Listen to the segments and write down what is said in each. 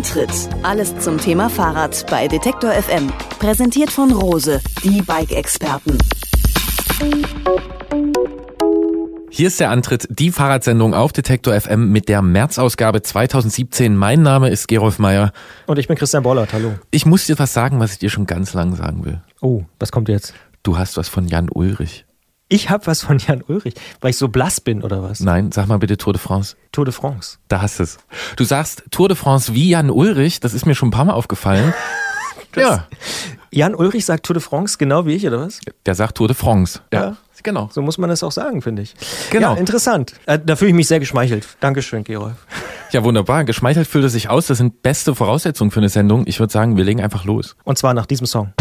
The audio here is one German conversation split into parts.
Antritt. Alles zum Thema Fahrrad bei Detektor FM. Präsentiert von Rose, die Bike-Experten. Hier ist der Antritt, die Fahrradsendung auf Detektor FM mit der März-Ausgabe 2017. Mein Name ist Gerolf Meyer. Und ich bin Christian Bollert, hallo. Ich muss dir was sagen, was ich dir schon ganz lang sagen will. Oh, was kommt jetzt? Du hast was von Jan Ulrich. Ich hab was von Jan Ulrich, weil ich so blass bin oder was? Nein, sag mal bitte Tour de France. Tour de France. Da hast du es. Du sagst Tour de France wie Jan Ulrich, das ist mir schon ein paar Mal aufgefallen. ja. Jan Ulrich sagt Tour de France genau wie ich, oder was? Der sagt Tour de France. Ja. ja. Genau. So muss man es auch sagen, finde ich. Genau. Ja, interessant. Äh, da fühle ich mich sehr geschmeichelt. Dankeschön, Gerolf. Ja, wunderbar. Geschmeichelt fühlt es sich aus. Das sind beste Voraussetzungen für eine Sendung. Ich würde sagen, wir legen einfach los. Und zwar nach diesem Song.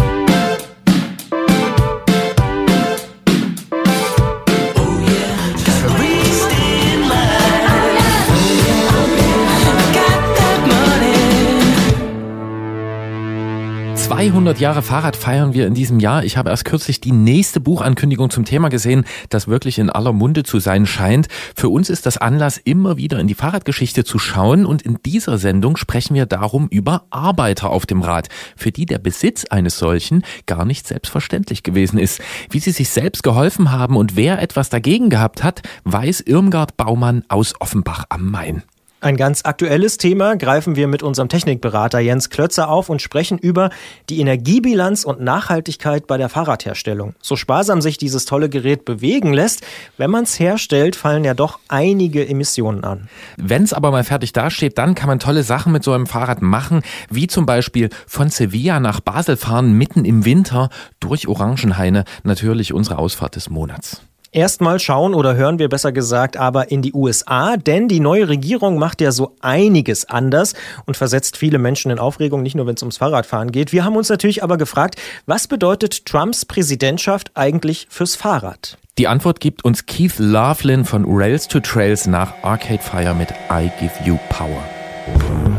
200 Jahre Fahrrad feiern wir in diesem Jahr. Ich habe erst kürzlich die nächste Buchankündigung zum Thema gesehen, das wirklich in aller Munde zu sein scheint. Für uns ist das Anlass, immer wieder in die Fahrradgeschichte zu schauen und in dieser Sendung sprechen wir darum über Arbeiter auf dem Rad, für die der Besitz eines solchen gar nicht selbstverständlich gewesen ist. Wie sie sich selbst geholfen haben und wer etwas dagegen gehabt hat, weiß Irmgard Baumann aus Offenbach am Main. Ein ganz aktuelles Thema greifen wir mit unserem Technikberater Jens Klötzer auf und sprechen über die Energiebilanz und Nachhaltigkeit bei der Fahrradherstellung. So sparsam sich dieses tolle Gerät bewegen lässt, wenn man es herstellt, fallen ja doch einige Emissionen an. Wenn es aber mal fertig dasteht, dann kann man tolle Sachen mit so einem Fahrrad machen, wie zum Beispiel von Sevilla nach Basel fahren mitten im Winter durch Orangenhaine, natürlich unsere Ausfahrt des Monats. Erstmal schauen oder hören wir besser gesagt aber in die USA, denn die neue Regierung macht ja so einiges anders und versetzt viele Menschen in Aufregung, nicht nur wenn es ums Fahrradfahren geht. Wir haben uns natürlich aber gefragt, was bedeutet Trumps Präsidentschaft eigentlich fürs Fahrrad? Die Antwort gibt uns Keith Laughlin von Rails to Trails nach Arcade Fire mit I Give You Power.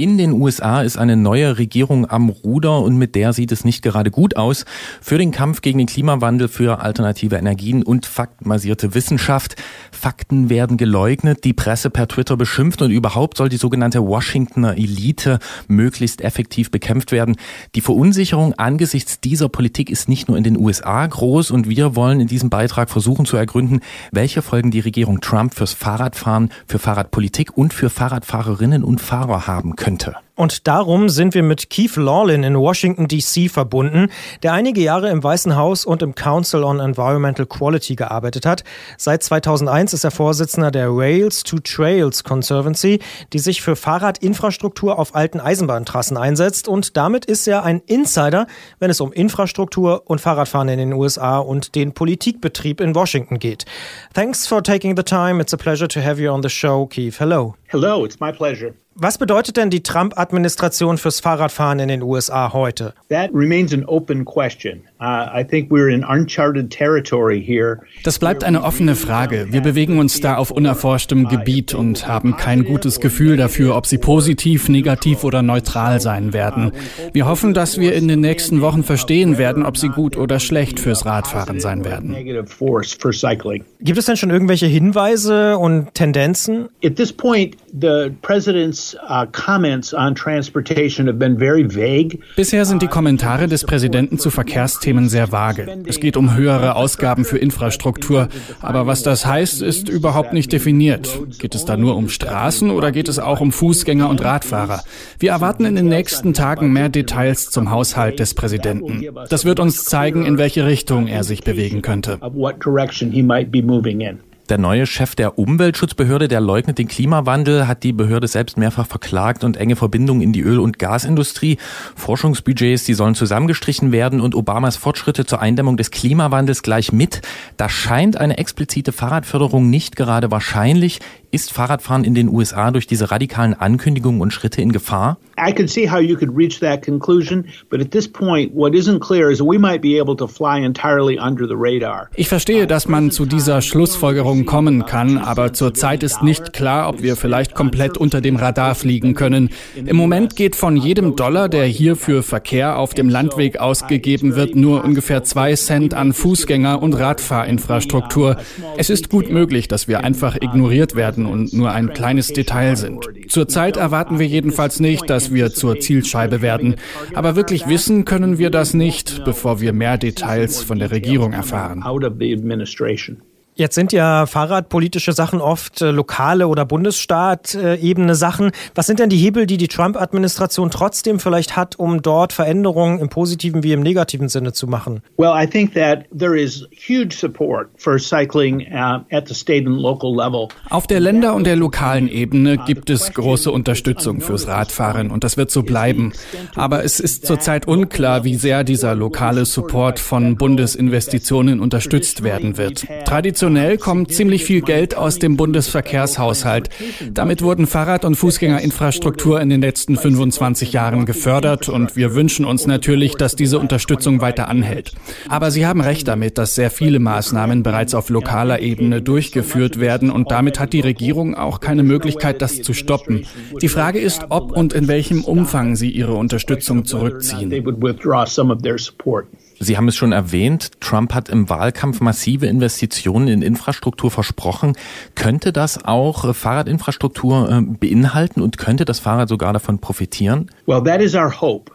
In den USA ist eine neue Regierung am Ruder und mit der sieht es nicht gerade gut aus. Für den Kampf gegen den Klimawandel, für alternative Energien und faktenbasierte Wissenschaft. Fakten werden geleugnet, die Presse per Twitter beschimpft und überhaupt soll die sogenannte Washingtoner Elite möglichst effektiv bekämpft werden. Die Verunsicherung angesichts dieser Politik ist nicht nur in den USA groß und wir wollen in diesem Beitrag versuchen zu ergründen, welche Folgen die Regierung Trump fürs Fahrradfahren, für Fahrradpolitik und für Fahrradfahrerinnen und Fahrer haben könnte könnte. Und darum sind wir mit Keith Lawlin in Washington, D.C. verbunden, der einige Jahre im Weißen Haus und im Council on Environmental Quality gearbeitet hat. Seit 2001 ist er Vorsitzender der Rails to Trails Conservancy, die sich für Fahrradinfrastruktur auf alten Eisenbahntrassen einsetzt. Und damit ist er ein Insider, wenn es um Infrastruktur und Fahrradfahren in den USA und den Politikbetrieb in Washington geht. Thanks for taking the time. It's a pleasure to have you on the show, Keith. Hello. Hello, it's my pleasure. Was bedeutet denn die Trump-Administration fürs Fahrradfahren in den USA heute? That remains an open question. Das bleibt eine offene Frage. Wir bewegen uns da auf unerforschtem Gebiet und haben kein gutes Gefühl dafür, ob sie positiv, negativ oder neutral sein werden. Wir hoffen, dass wir in den nächsten Wochen verstehen werden, ob sie gut oder schlecht fürs Radfahren sein werden. Gibt es denn schon irgendwelche Hinweise und Tendenzen? At this point, the president's uh, comments on transportation have been very vague. Bisher sind die Kommentare des Präsidenten zu Verkehrsthemen sehr vage. Es geht um höhere Ausgaben für Infrastruktur. Aber was das heißt, ist überhaupt nicht definiert. Geht es da nur um Straßen oder geht es auch um Fußgänger und Radfahrer? Wir erwarten in den nächsten Tagen mehr Details zum Haushalt des Präsidenten. Das wird uns zeigen, in welche Richtung er sich bewegen könnte. Der neue Chef der Umweltschutzbehörde, der leugnet den Klimawandel, hat die Behörde selbst mehrfach verklagt und enge Verbindungen in die Öl- und Gasindustrie. Forschungsbudgets, die sollen zusammengestrichen werden und Obamas Fortschritte zur Eindämmung des Klimawandels gleich mit. Da scheint eine explizite Fahrradförderung nicht gerade wahrscheinlich. Ist Fahrradfahren in den USA durch diese radikalen Ankündigungen und Schritte in Gefahr? I can see how you could reach that conclusion, but at this point what isn't clear is we might be able to fly entirely under the radar. Ich verstehe, dass man zu dieser Schlussfolgerung kommen kann, aber zurzeit ist nicht klar, ob wir vielleicht komplett unter dem Radar fliegen können. Im Moment geht von jedem Dollar, der hier für Verkehr auf dem Landweg ausgegeben wird, nur ungefähr zwei Cent an Fußgänger- und Radfahrinfrastruktur. Es ist gut möglich, dass wir einfach ignoriert werden werden und nur ein kleines Detail sind. Zurzeit erwarten wir jedenfalls nicht, dass wir zur Zielscheibe werden. Aber wirklich wissen können wir das nicht, bevor wir mehr Details von der Regierung erfahren. Jetzt sind ja fahrradpolitische Sachen oft äh, lokale oder Bundesstaat-ebene Sachen. Was sind denn die Hebel, die die Trump-Administration trotzdem vielleicht hat, um dort Veränderungen im positiven wie im negativen Sinne zu machen? Well, I think that there is huge support for cycling uh, at the state and local level. Auf der Länder- und der lokalen Ebene gibt es große Unterstützung fürs Radfahren und das wird so bleiben. Aber es ist zurzeit unklar, wie sehr dieser lokale Support von Bundesinvestitionen unterstützt werden wird. Traditionell Traditionell kommt ziemlich viel Geld aus dem Bundesverkehrshaushalt. Damit wurden Fahrrad- und Fußgängerinfrastruktur in den letzten 25 Jahren gefördert und wir wünschen uns natürlich, dass diese Unterstützung weiter anhält. Aber Sie haben recht damit, dass sehr viele Maßnahmen bereits auf lokaler Ebene durchgeführt werden und damit hat die Regierung auch keine Möglichkeit, das zu stoppen. Die Frage ist, ob und in welchem Umfang sie ihre Unterstützung zurückziehen. Sie haben es schon erwähnt, Trump hat im Wahlkampf massive Investitionen in Infrastruktur versprochen. Könnte das auch Fahrradinfrastruktur äh, beinhalten und könnte das Fahrrad sogar davon profitieren? Well, that is our hope.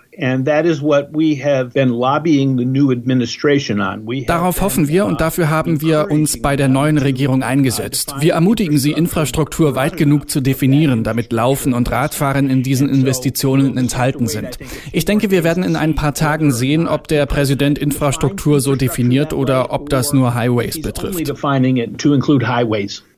Darauf hoffen wir und dafür haben wir uns bei der neuen Regierung eingesetzt. Wir ermutigen sie, Infrastruktur weit genug zu definieren, damit Laufen und Radfahren in diesen Investitionen enthalten sind. Ich denke, wir werden in ein paar Tagen sehen, ob der Präsident Infrastruktur so definiert oder ob das nur Highways betrifft.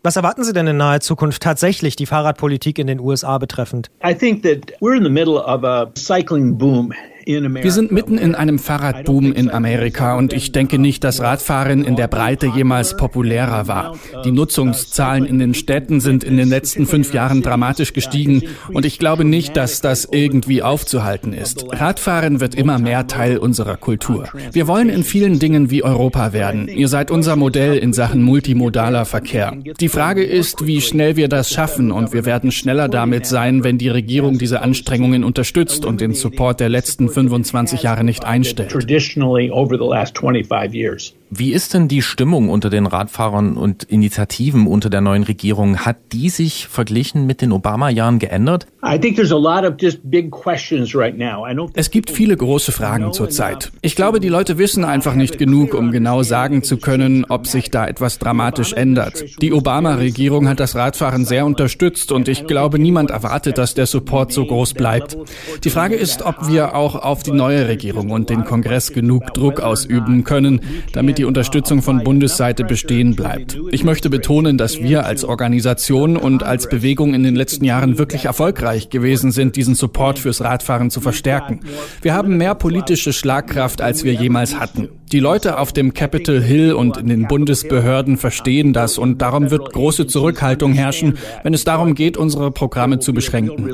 Was erwarten Sie denn in naher Zukunft tatsächlich die Fahrradpolitik in den USA betreffend? I think that we're in the middle of a cycling boom wir sind mitten in einem Fahrradboom in Amerika und ich denke nicht, dass Radfahren in der Breite jemals populärer war. Die Nutzungszahlen in den Städten sind in den letzten fünf Jahren dramatisch gestiegen und ich glaube nicht, dass das irgendwie aufzuhalten ist. Radfahren wird immer mehr Teil unserer Kultur. Wir wollen in vielen Dingen wie Europa werden. Ihr seid unser Modell in Sachen multimodaler Verkehr. Die Frage ist, wie schnell wir das schaffen und wir werden schneller damit sein, wenn die Regierung diese Anstrengungen unterstützt und den Support der letzten 25 Jahre nicht einstellt. Wie ist denn die Stimmung unter den Radfahrern und Initiativen unter der neuen Regierung? Hat die sich verglichen mit den Obama-Jahren geändert? Es gibt viele große Fragen zurzeit. Ich glaube, die Leute wissen einfach nicht genug, um genau sagen zu können, ob sich da etwas dramatisch ändert. Die Obama-Regierung hat das Radfahren sehr unterstützt und ich glaube, niemand erwartet, dass der Support so groß bleibt. Die Frage ist, ob wir auch auf die neue Regierung und den Kongress genug Druck ausüben können, damit die Unterstützung von Bundesseite bestehen bleibt. Ich möchte betonen, dass wir als Organisation und als Bewegung in den letzten Jahren wirklich erfolgreich gewesen sind, diesen Support fürs Radfahren zu verstärken. Wir haben mehr politische Schlagkraft, als wir jemals hatten. Die Leute auf dem Capitol Hill und in den Bundesbehörden verstehen das und darum wird große Zurückhaltung herrschen, wenn es darum geht, unsere Programme zu beschränken.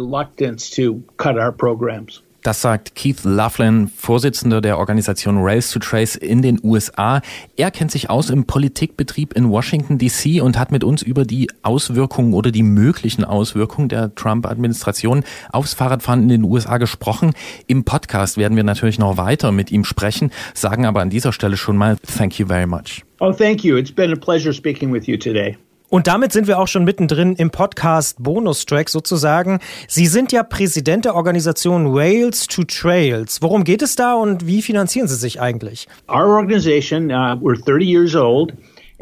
Das sagt Keith Laughlin, Vorsitzender der Organisation Rails to Trace in den USA. Er kennt sich aus im Politikbetrieb in Washington DC und hat mit uns über die Auswirkungen oder die möglichen Auswirkungen der Trump-Administration aufs Fahrradfahren in den USA gesprochen. Im Podcast werden wir natürlich noch weiter mit ihm sprechen, sagen aber an dieser Stelle schon mal Thank you very much. Oh, thank you. It's been a pleasure speaking with you today. Und damit sind wir auch schon mittendrin im Podcast Bonustrack sozusagen. Sie sind ja Präsident der Organisation Wales to Trails. Worum geht es da und wie finanzieren Sie sich eigentlich? Our organization, uh, we're 30 years old.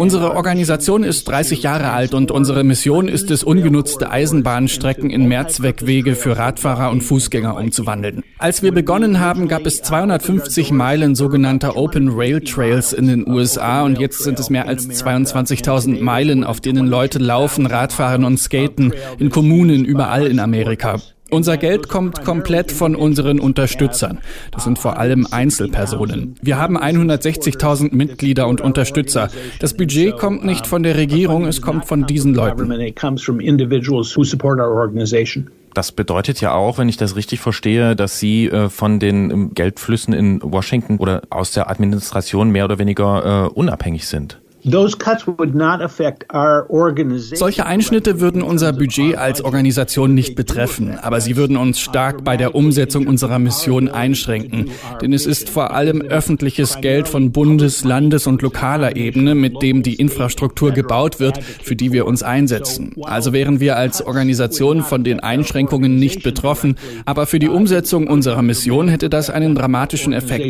Unsere Organisation ist 30 Jahre alt und unsere Mission ist es, ungenutzte Eisenbahnstrecken in Mehrzweckwege für Radfahrer und Fußgänger umzuwandeln. Als wir begonnen haben, gab es 250 Meilen sogenannter Open Rail Trails in den USA und jetzt sind es mehr als 22.000 Meilen, auf denen Leute laufen, Radfahren und skaten in Kommunen überall in Amerika. Unser Geld kommt komplett von unseren Unterstützern. Das sind vor allem Einzelpersonen. Wir haben 160.000 Mitglieder und Unterstützer. Das Budget kommt nicht von der Regierung, es kommt von diesen Leuten. Das bedeutet ja auch, wenn ich das richtig verstehe, dass Sie äh, von den ähm, Geldflüssen in Washington oder aus der Administration mehr oder weniger äh, unabhängig sind. Solche Einschnitte würden unser Budget als Organisation nicht betreffen, aber sie würden uns stark bei der Umsetzung unserer Mission einschränken. Denn es ist vor allem öffentliches Geld von Bundes-, Landes- und lokaler Ebene, mit dem die Infrastruktur gebaut wird, für die wir uns einsetzen. Also wären wir als Organisation von den Einschränkungen nicht betroffen, aber für die Umsetzung unserer Mission hätte das einen dramatischen Effekt.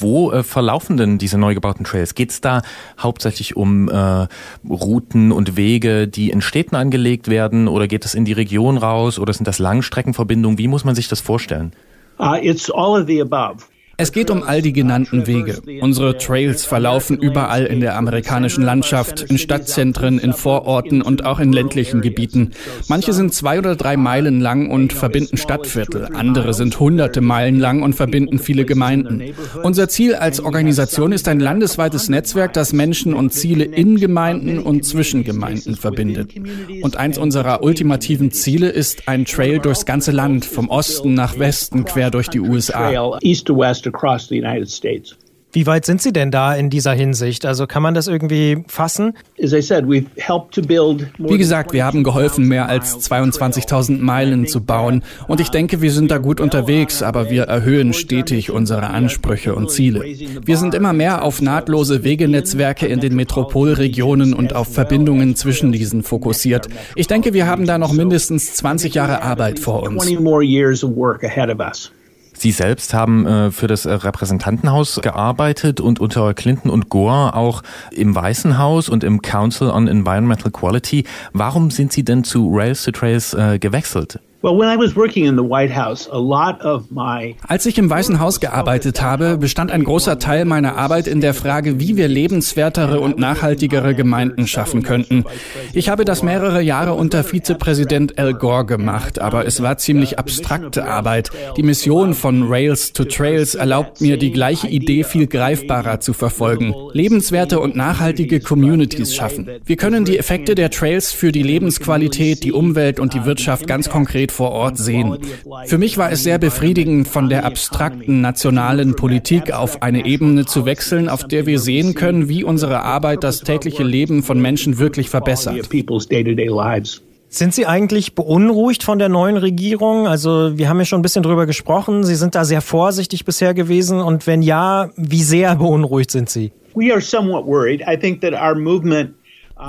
Wo äh, verlaufen denn diese neu gebauten Trails? Geht es da hauptsächlich um äh, Routen und Wege, die in Städten angelegt werden oder geht es in die Region raus oder sind das Langstreckenverbindungen? Wie muss man sich das vorstellen? Uh, it's all of the above. Es geht um all die genannten Wege. Unsere Trails verlaufen überall in der amerikanischen Landschaft, in Stadtzentren, in Vororten und auch in ländlichen Gebieten. Manche sind zwei oder drei Meilen lang und verbinden Stadtviertel. Andere sind hunderte Meilen lang und verbinden viele Gemeinden. Unser Ziel als Organisation ist ein landesweites Netzwerk, das Menschen und Ziele in Gemeinden und zwischen Gemeinden verbindet. Und eins unserer ultimativen Ziele ist ein Trail durchs ganze Land, vom Osten nach Westen, quer durch die USA across the United States. Wie weit sind Sie denn da in dieser Hinsicht? Also kann man das irgendwie fassen? Wie gesagt, wir haben geholfen, mehr als 22.000 Meilen zu bauen. Und ich denke, wir sind da gut unterwegs, aber wir erhöhen stetig unsere Ansprüche und Ziele. Wir sind immer mehr auf nahtlose Wegenetzwerke in den Metropolregionen und auf Verbindungen zwischen diesen fokussiert. Ich denke, wir haben da noch mindestens 20 Jahre Arbeit vor uns. Sie selbst haben äh, für das äh, Repräsentantenhaus gearbeitet und unter Clinton und Gore auch im Weißen Haus und im Council on Environmental Quality. Warum sind Sie denn zu Rails to Trails äh, gewechselt? Als ich im Weißen Haus gearbeitet habe, bestand ein großer Teil meiner Arbeit in der Frage, wie wir lebenswertere und nachhaltigere Gemeinden schaffen könnten. Ich habe das mehrere Jahre unter Vizepräsident Al Gore gemacht, aber es war ziemlich abstrakte Arbeit. Die Mission von Rails to Trails erlaubt mir, die gleiche Idee viel greifbarer zu verfolgen. Lebenswerte und nachhaltige Communities schaffen. Wir können die Effekte der Trails für die Lebensqualität, die Umwelt und die Wirtschaft ganz konkret konkret vor Ort sehen. Für mich war es sehr befriedigend, von der abstrakten nationalen Politik auf eine Ebene zu wechseln, auf der wir sehen können, wie unsere Arbeit das tägliche Leben von Menschen wirklich verbessert. Sind Sie eigentlich beunruhigt von der neuen Regierung? Also wir haben ja schon ein bisschen drüber gesprochen. Sie sind da sehr vorsichtig bisher gewesen. Und wenn ja, wie sehr beunruhigt sind Sie? We are somewhat worried. I think that our movement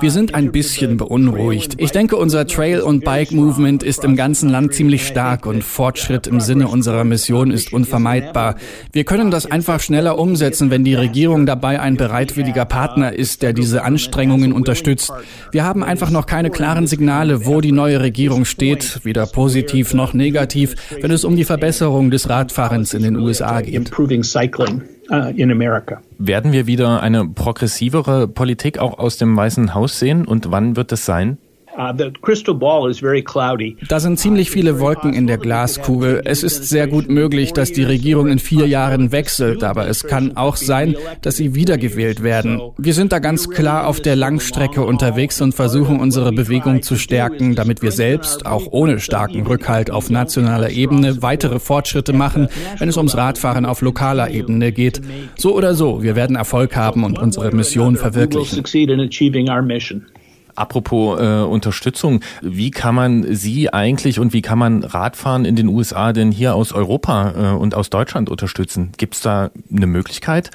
wir sind ein bisschen beunruhigt. Ich denke, unser Trail- und Bike-Movement ist im ganzen Land ziemlich stark und Fortschritt im Sinne unserer Mission ist unvermeidbar. Wir können das einfach schneller umsetzen, wenn die Regierung dabei ein bereitwilliger Partner ist, der diese Anstrengungen unterstützt. Wir haben einfach noch keine klaren Signale, wo die neue Regierung steht, weder positiv noch negativ, wenn es um die Verbesserung des Radfahrens in den USA geht. Uh, in America. Werden wir wieder eine progressivere Politik auch aus dem Weißen Haus sehen und wann wird es sein? Uh, the crystal ball is very cloudy. Da sind ziemlich viele Wolken in der Glaskugel. Es ist sehr gut möglich, dass die Regierung in vier Jahren wechselt, aber es kann auch sein, dass sie wiedergewählt werden. Wir sind da ganz klar auf der Langstrecke unterwegs und versuchen unsere Bewegung zu stärken, damit wir selbst, auch ohne starken Rückhalt auf nationaler Ebene, weitere Fortschritte machen, wenn es ums Radfahren auf lokaler Ebene geht. So oder so, wir werden Erfolg haben und unsere Mission verwirklichen. Apropos äh, Unterstützung, wie kann man Sie eigentlich und wie kann man Radfahren in den USA denn hier aus Europa äh, und aus Deutschland unterstützen? Gibt es da eine Möglichkeit?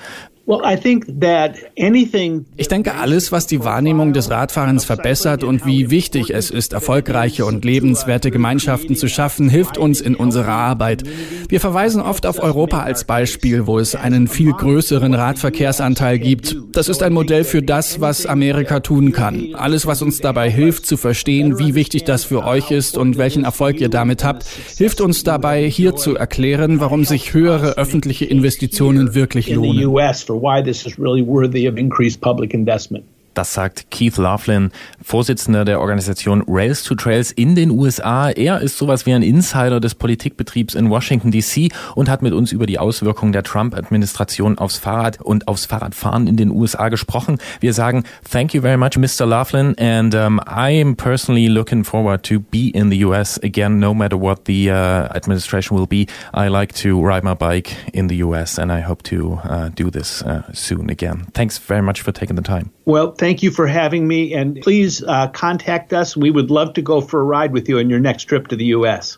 Ich denke, alles, was die Wahrnehmung des Radfahrens verbessert und wie wichtig es ist, erfolgreiche und lebenswerte Gemeinschaften zu schaffen, hilft uns in unserer Arbeit. Wir verweisen oft auf Europa als Beispiel, wo es einen viel größeren Radverkehrsanteil gibt. Das ist ein Modell für das, was Amerika tun kann. Alles, was uns dabei hilft zu verstehen, wie wichtig das für euch ist und welchen Erfolg ihr damit habt, hilft uns dabei, hier zu erklären, warum sich höhere öffentliche Investitionen wirklich lohnen for why this is really worthy of increased public investment. Das sagt Keith Laughlin, Vorsitzender der Organisation Rails to Trails in den USA. Er ist sowas wie ein Insider des Politikbetriebs in Washington DC und hat mit uns über die Auswirkungen der Trump-Administration aufs Fahrrad und aufs Fahrradfahren in den USA gesprochen. Wir sagen Thank you very much, Mr. Laughlin, and um, I am personally looking forward to be in the US again, no matter what the uh, administration will be. I like to ride my bike in the US, and I hope to uh, do this uh, soon again. Thanks very much for taking the time. Well, thank you for having me, and please uh, contact us. We would love to go for a ride with you on your next trip to the U.S.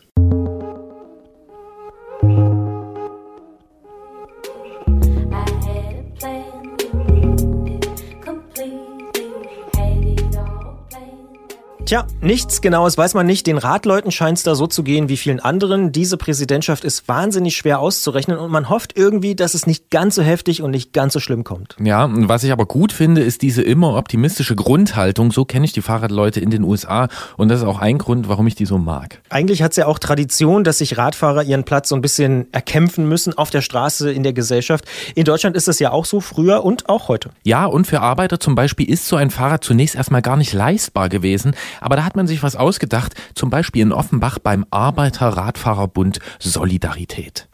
Tja, nichts Genaues weiß man nicht. Den Ratleuten scheint es da so zu gehen wie vielen anderen. Diese Präsidentschaft ist wahnsinnig schwer auszurechnen und man hofft irgendwie, dass es nicht ganz so heftig und nicht ganz so schlimm kommt. Ja, was ich aber gut finde, ist diese immer optimistische Grundhaltung. So kenne ich die Fahrradleute in den USA und das ist auch ein Grund, warum ich die so mag. Eigentlich hat es ja auch Tradition, dass sich Radfahrer ihren Platz so ein bisschen erkämpfen müssen auf der Straße in der Gesellschaft. In Deutschland ist es ja auch so früher und auch heute. Ja, und für Arbeiter zum Beispiel ist so ein Fahrrad zunächst erstmal gar nicht leistbar gewesen. Aber da hat man sich was ausgedacht, zum Beispiel in Offenbach beim Arbeiter-Radfahrerbund Solidarität.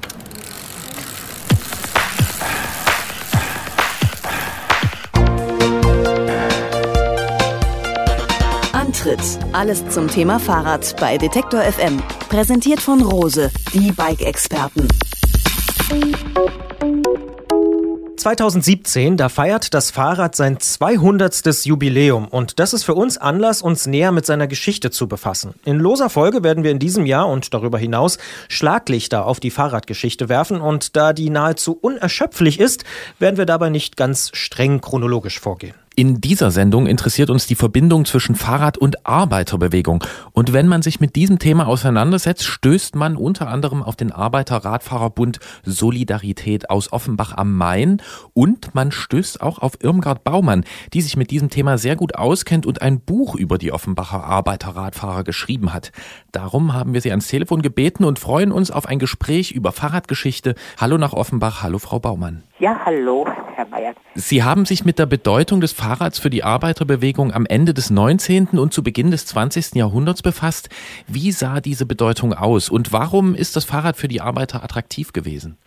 Antritt. Alles zum Thema Fahrrad bei Detektor FM. Präsentiert von Rose, die Bike-Experten. 2017, da feiert das Fahrrad sein 200. Jubiläum und das ist für uns Anlass, uns näher mit seiner Geschichte zu befassen. In loser Folge werden wir in diesem Jahr und darüber hinaus Schlaglichter auf die Fahrradgeschichte werfen und da die nahezu unerschöpflich ist, werden wir dabei nicht ganz streng chronologisch vorgehen. In dieser Sendung interessiert uns die Verbindung zwischen Fahrrad- und Arbeiterbewegung. Und wenn man sich mit diesem Thema auseinandersetzt, stößt man unter anderem auf den Arbeiter-Radfahrerbund Solidarität aus Offenbach am Main und man stößt auch auf Irmgard Baumann, die sich mit diesem Thema sehr gut auskennt und ein Buch über die Offenbacher Arbeiter-Radfahrer geschrieben hat. Darum haben wir sie ans Telefon gebeten und freuen uns auf ein Gespräch über Fahrradgeschichte. Hallo nach Offenbach, hallo Frau Baumann. Ja, hallo, Herr Mayer. Sie haben sich mit der Bedeutung des Fahrrads für die Arbeiterbewegung am Ende des 19. und zu Beginn des 20. Jahrhunderts befasst. Wie sah diese Bedeutung aus und warum ist das Fahrrad für die Arbeiter attraktiv gewesen?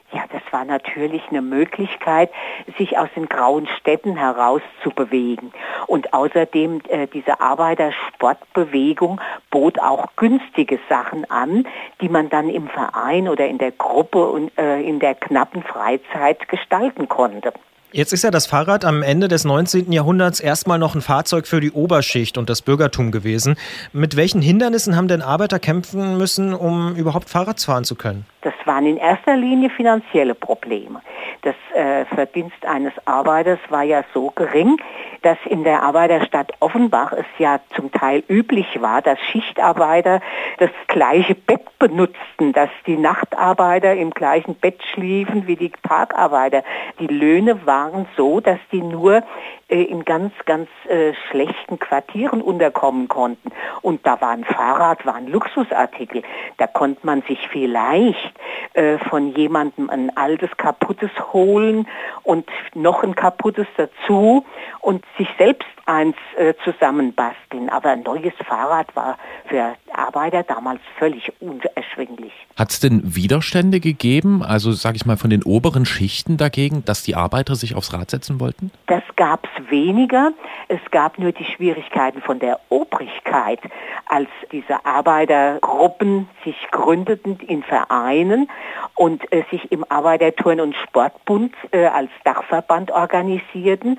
War natürlich eine Möglichkeit, sich aus den grauen Städten heraus zu bewegen. Und außerdem äh, diese Arbeitersportbewegung bot auch günstige Sachen an, die man dann im Verein oder in der Gruppe und äh, in der knappen Freizeit gestalten konnte. Jetzt ist ja das Fahrrad am Ende des 19. Jahrhunderts erstmal noch ein Fahrzeug für die Oberschicht und das Bürgertum gewesen. Mit welchen Hindernissen haben denn Arbeiter kämpfen müssen, um überhaupt Fahrrad fahren zu können? Das waren in erster Linie finanzielle Probleme. Das äh, Verdienst eines Arbeiters war ja so gering, dass in der Arbeiterstadt Offenbach es ja zum Teil üblich war, dass Schichtarbeiter das gleiche Bett benutzten, dass die Nachtarbeiter im gleichen Bett schliefen wie die Tagarbeiter. Die Löhne waren waren so, dass die nur äh, in ganz, ganz äh, schlechten Quartieren unterkommen konnten. Und da war ein Fahrrad, war ein Luxusartikel. Da konnte man sich vielleicht äh, von jemandem ein altes, kaputtes holen und noch ein kaputtes dazu und sich selbst eins äh, zusammenbasteln. Aber ein neues Fahrrad war für Arbeiter damals völlig unerschwinglich. Hat es denn Widerstände gegeben, also sage ich mal von den oberen Schichten dagegen, dass die Arbeiter sich aufs Rad setzen wollten? Das gab es weniger. Es gab nur die Schwierigkeiten von der Obrigkeit, als diese Arbeitergruppen sich gründeten in Vereinen und äh, sich im Arbeiterturn- und Sportbund äh, als Dachverband organisierten.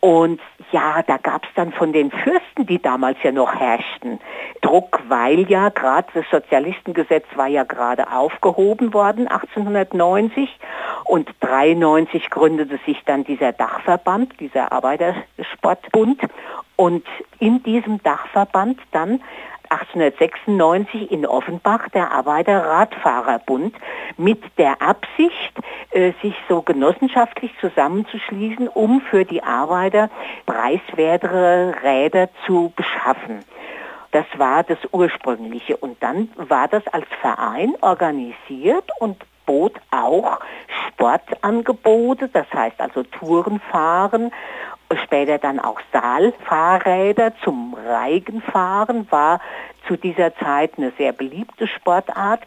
Und ja, da gab es dann von den Fürsten, die damals ja noch herrschten, Druck, weil ja gerade das Sozialistengesetz war ja gerade aufgehoben worden, 1890. Und 93 gründete sich dann dieser Dachverband, dieser Arbeitersportbund. Und in diesem Dachverband dann 1896 in Offenbach der Arbeiterradfahrerbund mit der Absicht, äh, sich so genossenschaftlich zusammenzuschließen, um für die Arbeiter preiswertere Räder zu beschaffen. Das war das Ursprüngliche. Und dann war das als Verein organisiert und bot auch Sportangebote, das heißt also Tourenfahren später dann auch Saalfahrräder zum Reigenfahren war zu dieser Zeit eine sehr beliebte Sportart.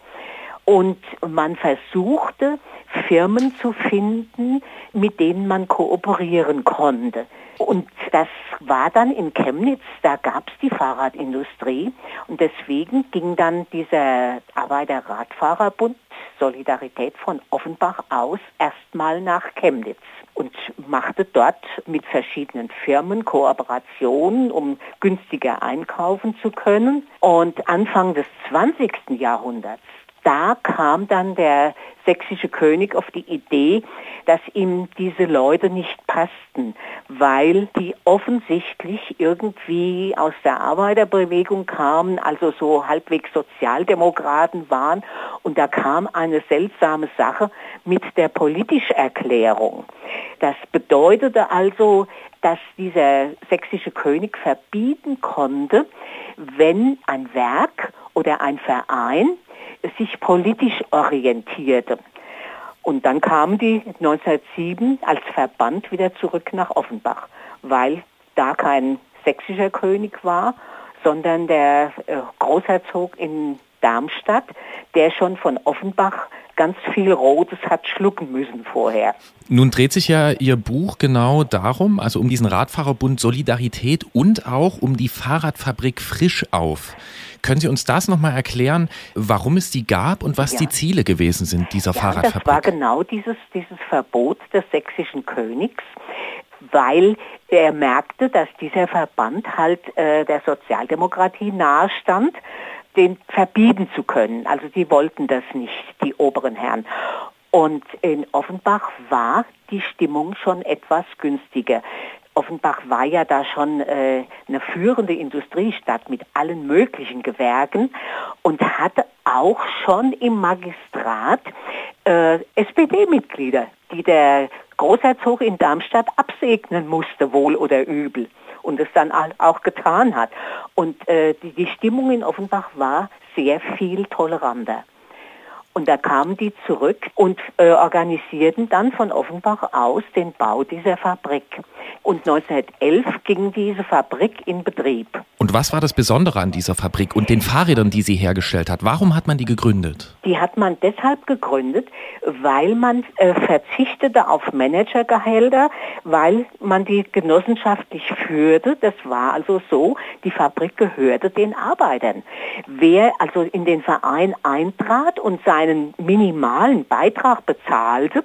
Und man versuchte, Firmen zu finden, mit denen man kooperieren konnte. Und das war dann in Chemnitz, da gab es die Fahrradindustrie und deswegen ging dann dieser Arbeiter-Radfahrerbund Solidarität von Offenbach aus erstmal nach Chemnitz und machte dort mit verschiedenen Firmen Kooperationen, um günstiger einkaufen zu können. Und Anfang des 20. Jahrhunderts da kam dann der sächsische König auf die Idee, dass ihm diese Leute nicht passten, weil die offensichtlich irgendwie aus der Arbeiterbewegung kamen, also so halbwegs Sozialdemokraten waren. Und da kam eine seltsame Sache mit der Politischerklärung. Das bedeutete also, dass dieser sächsische König verbieten konnte, wenn ein Werk oder ein Verein sich politisch orientierte. Und dann kamen die 1907 als Verband wieder zurück nach Offenbach, weil da kein sächsischer König war, sondern der äh, Großherzog in Darmstadt, der schon von Offenbach ganz viel Rotes hat schlucken müssen vorher. Nun dreht sich ja Ihr Buch genau darum, also um diesen Radfahrerbund Solidarität und auch um die Fahrradfabrik Frisch auf. Können Sie uns das nochmal erklären, warum es die gab und was ja. die Ziele gewesen sind dieser ja, Fahrradfabrik? Das war genau dieses, dieses Verbot des sächsischen Königs weil er merkte, dass dieser Verband halt äh, der Sozialdemokratie nahestand den verbieten zu können. Also die wollten das nicht, die oberen Herren. Und in Offenbach war die Stimmung schon etwas günstiger. Offenbach war ja da schon äh, eine führende Industriestadt mit allen möglichen Gewerken und hatte auch schon im Magistrat äh, SPD-Mitglieder, die der Großherzog in Darmstadt absegnen musste, wohl oder übel und es dann auch getan hat. Und äh, die, die Stimmung in Offenbach war sehr viel toleranter. Und da kamen die zurück und äh, organisierten dann von Offenbach aus den Bau dieser Fabrik. Und 1911 ging diese Fabrik in Betrieb. Und was war das Besondere an dieser Fabrik und den Fahrrädern, die sie hergestellt hat? Warum hat man die gegründet? Die hat man deshalb gegründet, weil man äh, verzichtete auf Managergehälter, weil man die genossenschaftlich führte. Das war also so, die Fabrik gehörte den Arbeitern. Wer also in den Verein eintrat und seinen minimalen Beitrag bezahlte,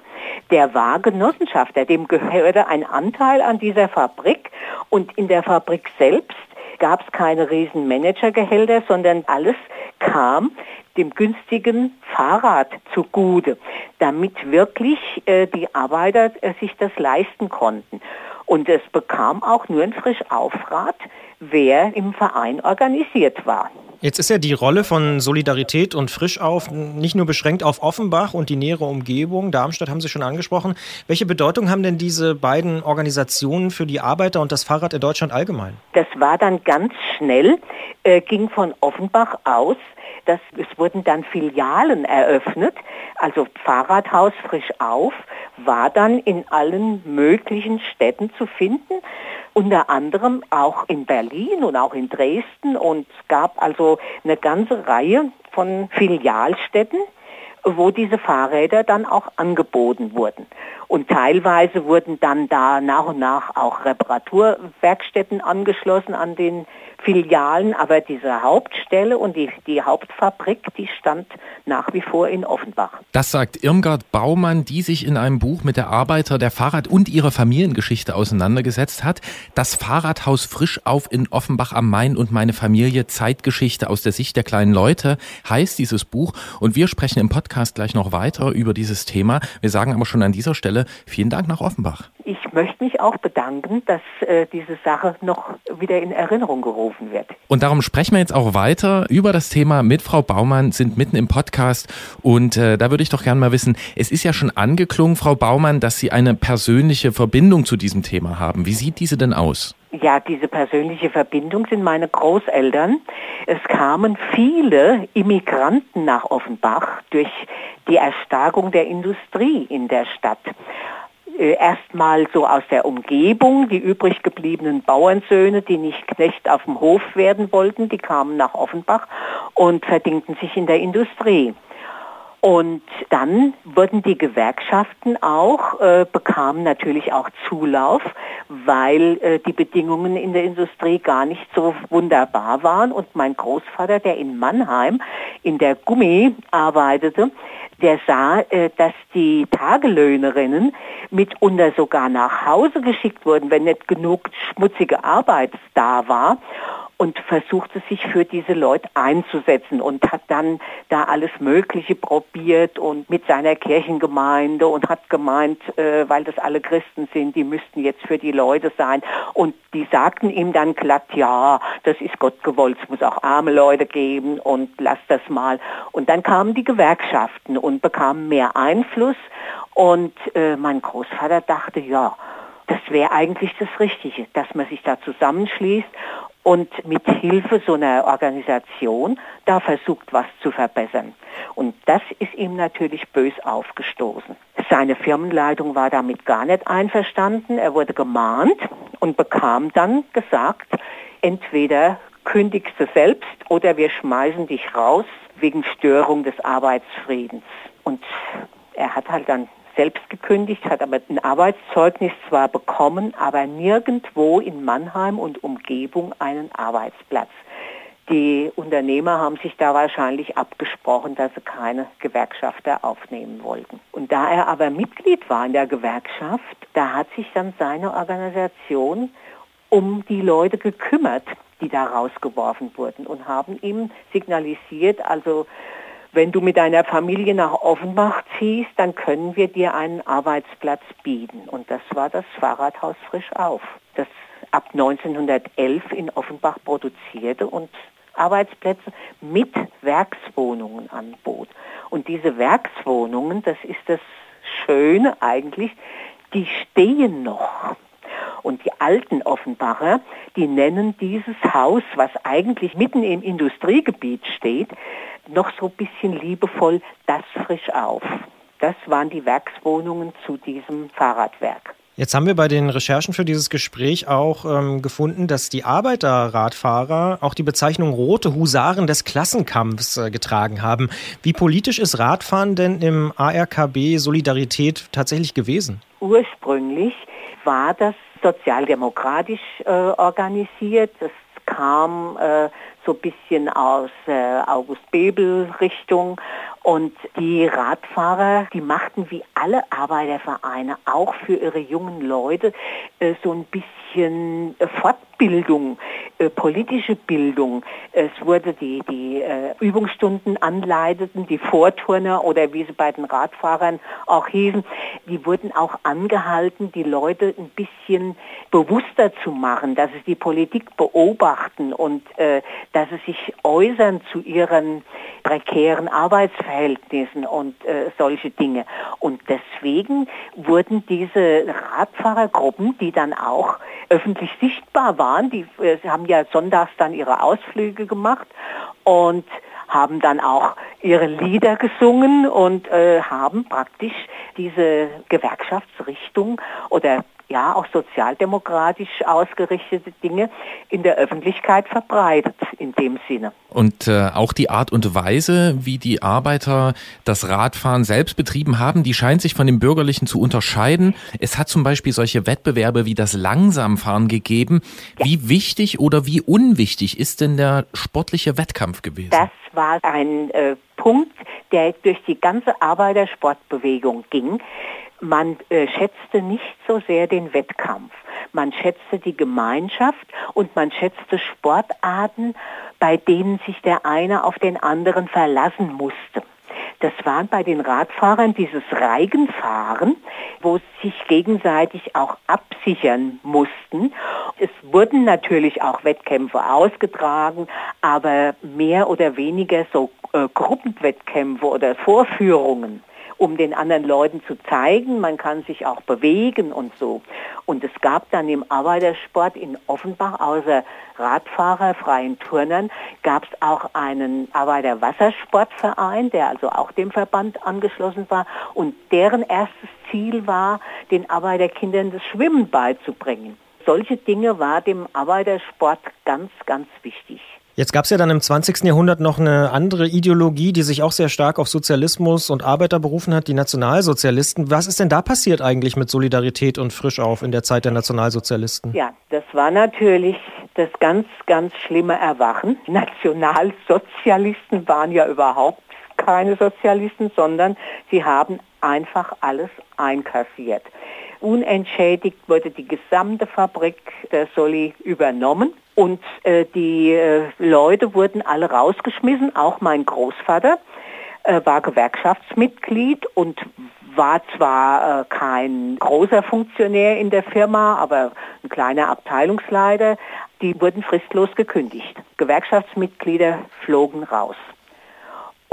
der war Genossenschafter, dem gehörte ein Anteil an dieser Fabrik und in der Fabrik selbst gab es keine riesen Managergehälter, sondern alles kam dem günstigen Fahrrad zugute, damit wirklich äh, die Arbeiter äh, sich das leisten konnten. Und es bekam auch nur ein Frischaufrad, wer im Verein organisiert war. Jetzt ist ja die Rolle von Solidarität und Frischauf nicht nur beschränkt auf Offenbach und die nähere Umgebung. Darmstadt haben Sie schon angesprochen. Welche Bedeutung haben denn diese beiden Organisationen für die Arbeiter und das Fahrrad in Deutschland allgemein? Das war dann ganz schnell, äh, ging von Offenbach aus. Das, es wurden dann Filialen eröffnet, also Fahrradhaus frisch auf, war dann in allen möglichen Städten zu finden unter anderem auch in Berlin und auch in Dresden und es gab also eine ganze Reihe von Filialstädten, wo diese Fahrräder dann auch angeboten wurden. Und teilweise wurden dann da nach und nach auch Reparaturwerkstätten angeschlossen an den Filialen, aber diese Hauptstelle und die, die Hauptfabrik, die stand nach wie vor in Offenbach. Das sagt Irmgard Baumann, die sich in einem Buch mit der Arbeiter der Fahrrad- und ihrer Familiengeschichte auseinandergesetzt hat. Das Fahrradhaus frisch auf in Offenbach am Main und meine Familie Zeitgeschichte aus der Sicht der kleinen Leute heißt dieses Buch und wir sprechen im Podcast gleich noch weiter über dieses Thema. Wir sagen aber schon an dieser Stelle vielen Dank nach Offenbach. Ich möchte mich auch bedanken, dass äh, diese Sache noch wieder in Erinnerung gerufen wird. Und darum sprechen wir jetzt auch weiter über das Thema mit Frau Baumann, sind mitten im Podcast und äh, da würde ich doch gerne mal wissen, es ist ja schon angeklungen, Frau Baumann, dass Sie eine persönliche Verbindung zu diesem Thema haben. Wie sieht diese denn aus? Ja, diese persönliche Verbindung sind meine Großeltern. Es kamen viele Immigranten nach Offenbach durch die Erstarkung der Industrie in der Stadt. Äh, erstmal so aus der Umgebung, die übrig gebliebenen Bauernsöhne, die nicht Knecht auf dem Hof werden wollten, die kamen nach Offenbach und verdingten sich in der Industrie. Und dann wurden die Gewerkschaften auch, äh, bekamen natürlich auch Zulauf, weil äh, die Bedingungen in der Industrie gar nicht so wunderbar waren. Und mein Großvater, der in Mannheim in der Gummi arbeitete, der sah, äh, dass die Tagelöhnerinnen mitunter sogar nach Hause geschickt wurden, wenn nicht genug schmutzige Arbeit da war und versuchte sich für diese Leute einzusetzen und hat dann da alles Mögliche probiert und mit seiner Kirchengemeinde und hat gemeint, äh, weil das alle Christen sind, die müssten jetzt für die Leute sein. Und die sagten ihm dann glatt, ja, das ist Gott gewollt, es muss auch arme Leute geben und lass das mal. Und dann kamen die Gewerkschaften und bekamen mehr Einfluss und äh, mein Großvater dachte, ja, das wäre eigentlich das Richtige, dass man sich da zusammenschließt und mit Hilfe so einer Organisation da versucht, was zu verbessern. Und das ist ihm natürlich bös aufgestoßen. Seine Firmenleitung war damit gar nicht einverstanden. Er wurde gemahnt und bekam dann gesagt, entweder kündigst du selbst oder wir schmeißen dich raus wegen Störung des Arbeitsfriedens. Und er hat halt dann selbst gekündigt, hat aber ein Arbeitszeugnis zwar bekommen, aber nirgendwo in Mannheim und Umgebung einen Arbeitsplatz. Die Unternehmer haben sich da wahrscheinlich abgesprochen, dass sie keine Gewerkschafter aufnehmen wollten. Und da er aber Mitglied war in der Gewerkschaft, da hat sich dann seine Organisation um die Leute gekümmert, die da rausgeworfen wurden und haben ihm signalisiert, also wenn du mit deiner Familie nach Offenbach ziehst, dann können wir dir einen Arbeitsplatz bieten. Und das war das Fahrradhaus Frisch auf, das ab 1911 in Offenbach produzierte und Arbeitsplätze mit Werkswohnungen anbot. Und diese Werkswohnungen, das ist das Schöne eigentlich, die stehen noch. Und die alten Offenbacher, die nennen dieses Haus, was eigentlich mitten im Industriegebiet steht, noch so ein bisschen liebevoll das frisch auf. Das waren die Werkswohnungen zu diesem Fahrradwerk. Jetzt haben wir bei den Recherchen für dieses Gespräch auch ähm, gefunden, dass die Arbeiterradfahrer auch die Bezeichnung Rote Husaren des Klassenkampfs äh, getragen haben. Wie politisch ist Radfahren denn im ARKB Solidarität tatsächlich gewesen? Ursprünglich war das sozialdemokratisch äh, organisiert. Das kam äh, so ein bisschen aus äh, August Bebel Richtung und die Radfahrer, die machten wie alle Arbeitervereine auch für ihre jungen Leute äh, so ein bisschen äh, Fortbildung äh, politische Bildung. Es wurde die, die äh, Übungsstunden anleiteten, die Vorturner oder wie sie bei den Radfahrern auch hießen, die wurden auch angehalten, die Leute ein bisschen bewusster zu machen, dass sie die Politik beobachten und äh, dass sie sich äußern zu ihren prekären Arbeitsverhältnissen und äh, solche Dinge. Und deswegen wurden diese Radfahrergruppen, die dann auch öffentlich sichtbar waren, die äh, haben ja sonntags dann ihre Ausflüge gemacht und haben dann auch ihre Lieder gesungen und äh, haben praktisch diese Gewerkschaftsrichtung oder ja auch sozialdemokratisch ausgerichtete Dinge in der Öffentlichkeit verbreitet in dem Sinne. Und äh, auch die Art und Weise, wie die Arbeiter das Radfahren selbst betrieben haben, die scheint sich von dem bürgerlichen zu unterscheiden. Es hat zum Beispiel solche Wettbewerbe wie das Langsamfahren gegeben. Ja. Wie wichtig oder wie unwichtig ist denn der sportliche Wettkampf gewesen? Das war ein äh, Punkt, der durch die ganze Arbeitersportbewegung ging. Man äh, schätzte nicht so sehr den Wettkampf. Man schätzte die Gemeinschaft und man schätzte Sportarten, bei denen sich der eine auf den anderen verlassen musste. Das waren bei den Radfahrern dieses Reigenfahren, wo sie sich gegenseitig auch absichern mussten. Es wurden natürlich auch Wettkämpfe ausgetragen, aber mehr oder weniger so äh, Gruppenwettkämpfe oder Vorführungen um den anderen Leuten zu zeigen, man kann sich auch bewegen und so. Und es gab dann im Arbeitersport in Offenbach außer Radfahrer, freien Turnern, gab es auch einen Arbeiterwassersportverein, der also auch dem Verband angeschlossen war und deren erstes Ziel war, den Arbeiterkindern das Schwimmen beizubringen. Solche Dinge war dem Arbeitersport ganz, ganz wichtig. Jetzt gab es ja dann im 20. Jahrhundert noch eine andere Ideologie, die sich auch sehr stark auf Sozialismus und Arbeiter berufen hat, die Nationalsozialisten. Was ist denn da passiert eigentlich mit Solidarität und Frischauf in der Zeit der Nationalsozialisten? Ja, das war natürlich das ganz, ganz schlimme Erwachen. Nationalsozialisten waren ja überhaupt keine Sozialisten, sondern sie haben einfach alles einkassiert. Unentschädigt wurde die gesamte Fabrik der Soli übernommen und äh, die äh, Leute wurden alle rausgeschmissen, auch mein Großvater äh, war Gewerkschaftsmitglied und war zwar äh, kein großer Funktionär in der Firma, aber ein kleiner Abteilungsleiter. Die wurden fristlos gekündigt. Gewerkschaftsmitglieder flogen raus.